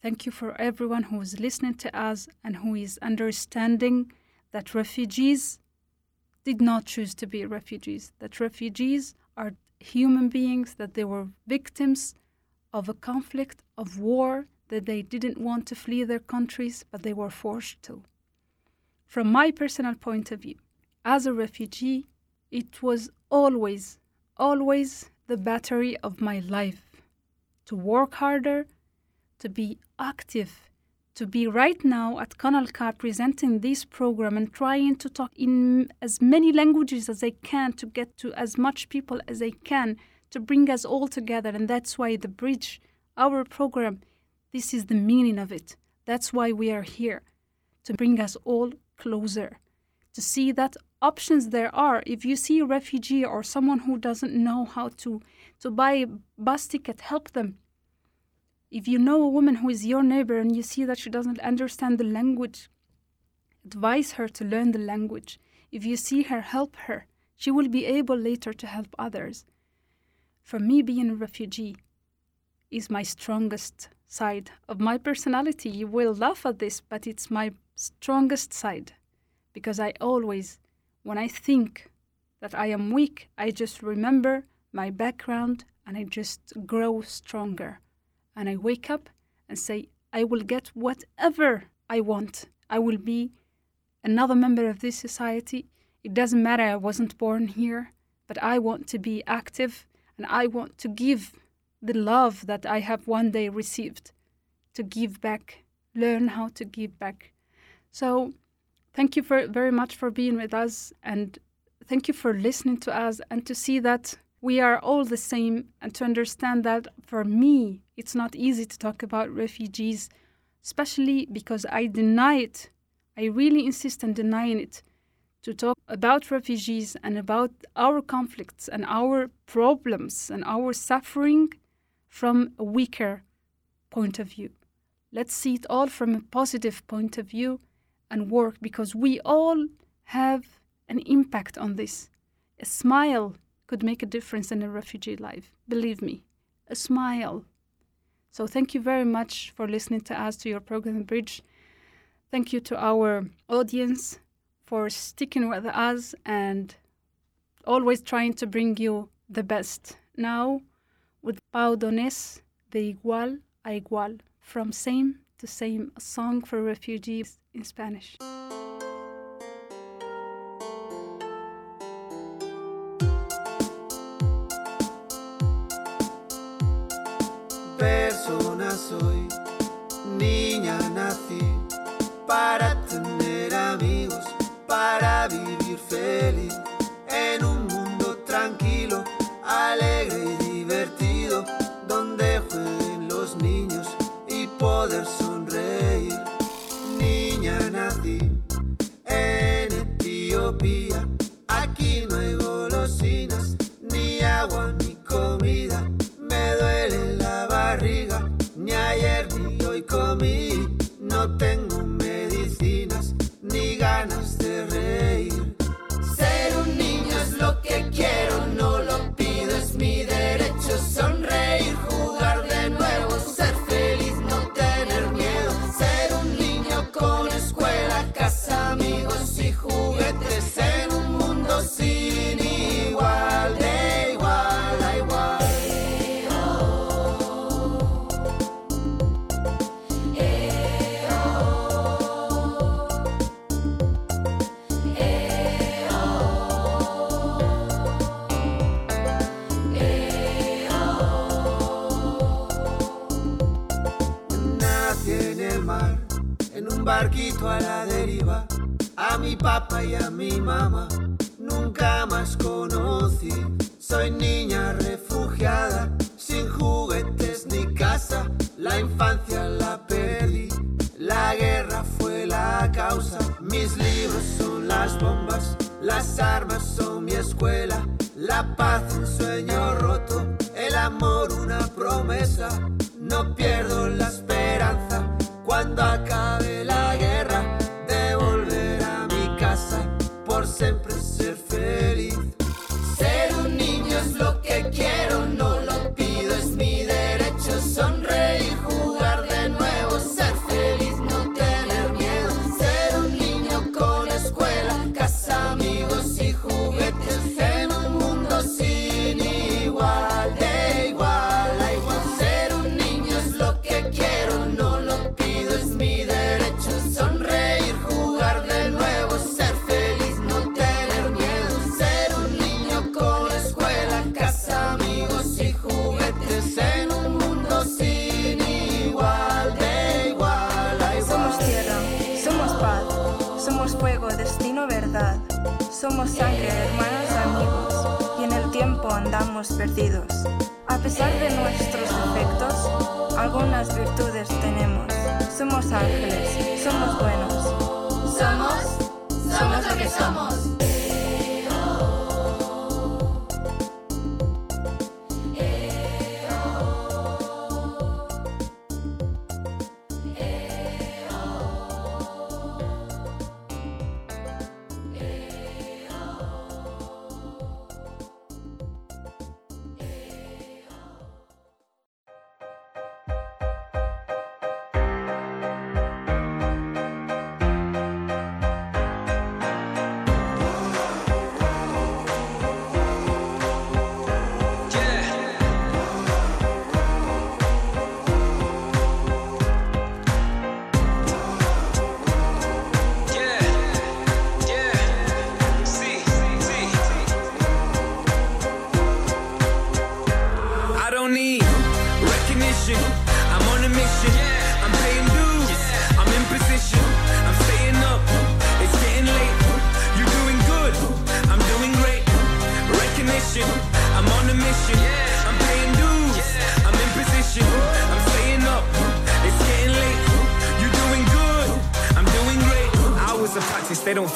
Thank you for everyone who is listening to us and who is understanding that refugees did not choose to be refugees, that refugees are human beings, that they were victims of a conflict, of war, that they didn't want to flee their countries, but they were forced to. From my personal point of view, as a refugee, it was always, always the battery of my life to work harder, to be active, to be right now at K presenting this program and trying to talk in as many languages as I can to get to as much people as I can to bring us all together. And that's why the bridge, our program, this is the meaning of it. That's why we are here to bring us all closer, to see that options there are. If you see a refugee or someone who doesn't know how to, to buy a bus ticket, help them. If you know a woman who is your neighbor and you see that she doesn't understand the language, advise her to learn the language. If you see her, help her. She will be able later to help others. For me, being a refugee is my strongest side of my personality. You will laugh at this, but it's my strongest side because I always, when I think that I am weak, I just remember my background and I just grow stronger. And I wake up and say, I will get whatever I want. I will be another member of this society. It doesn't matter, I wasn't born here, but I want to be active and I want to give the love that I have one day received, to give back, learn how to give back. So, thank you for, very much for being with us and thank you for listening to us and to see that we are all the same and to understand that for me, it's not easy to talk about refugees, especially because I deny it. I really insist on denying it. To talk about refugees and about our conflicts and our problems and our suffering from a weaker point of view. Let's see it all from a positive point of view and work because we all have an impact on this. A smile could make a difference in a refugee life. Believe me, a smile. So, thank you very much for listening to us, to your program Bridge. Thank you to our audience for sticking with us and always trying to bring you the best. Now, with Pau Donés, de igual a igual, from same to same, a song for refugees in Spanish. Perdidos. A pesar de nuestros defectos, algunas virtudes tenemos. Somos ángeles, somos buenos. Somos, somos lo que somos.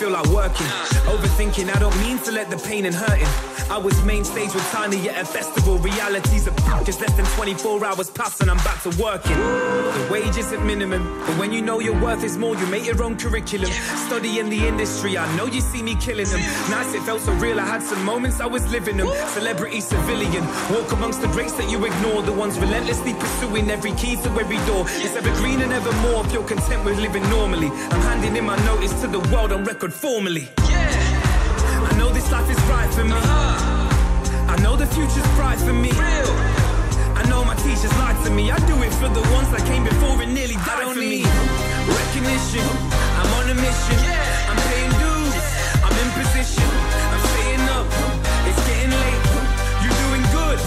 Feel like working. Overthinking, I don't mean to let the pain and hurting. I was main stage with Tiny at a festival. Realities of just less than 24 hours past and I'm back to working. The wage isn't minimum, but when you know your worth is more, you make your own curriculum. Study in the industry, I know you see me killing them. Nice, it felt so real. I had some moments I was living them. Celebrity, civilian, walk amongst the greats that you ignore. The ones relentlessly pursuing every key to every door. It's evergreen and evermore if you're content with living normally. I'm handing in my notice to the world on record formally. Yeah, I know this life is right for me. I know the future's bright for me. I know my teachers lied to me. I do it for the ones that came before and nearly died for me. Recognition, I'm on a mission. I'm paying dues. I'm in position. I'm staying up. It's getting late. You're doing good.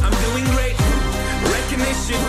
I'm doing great. Recognition,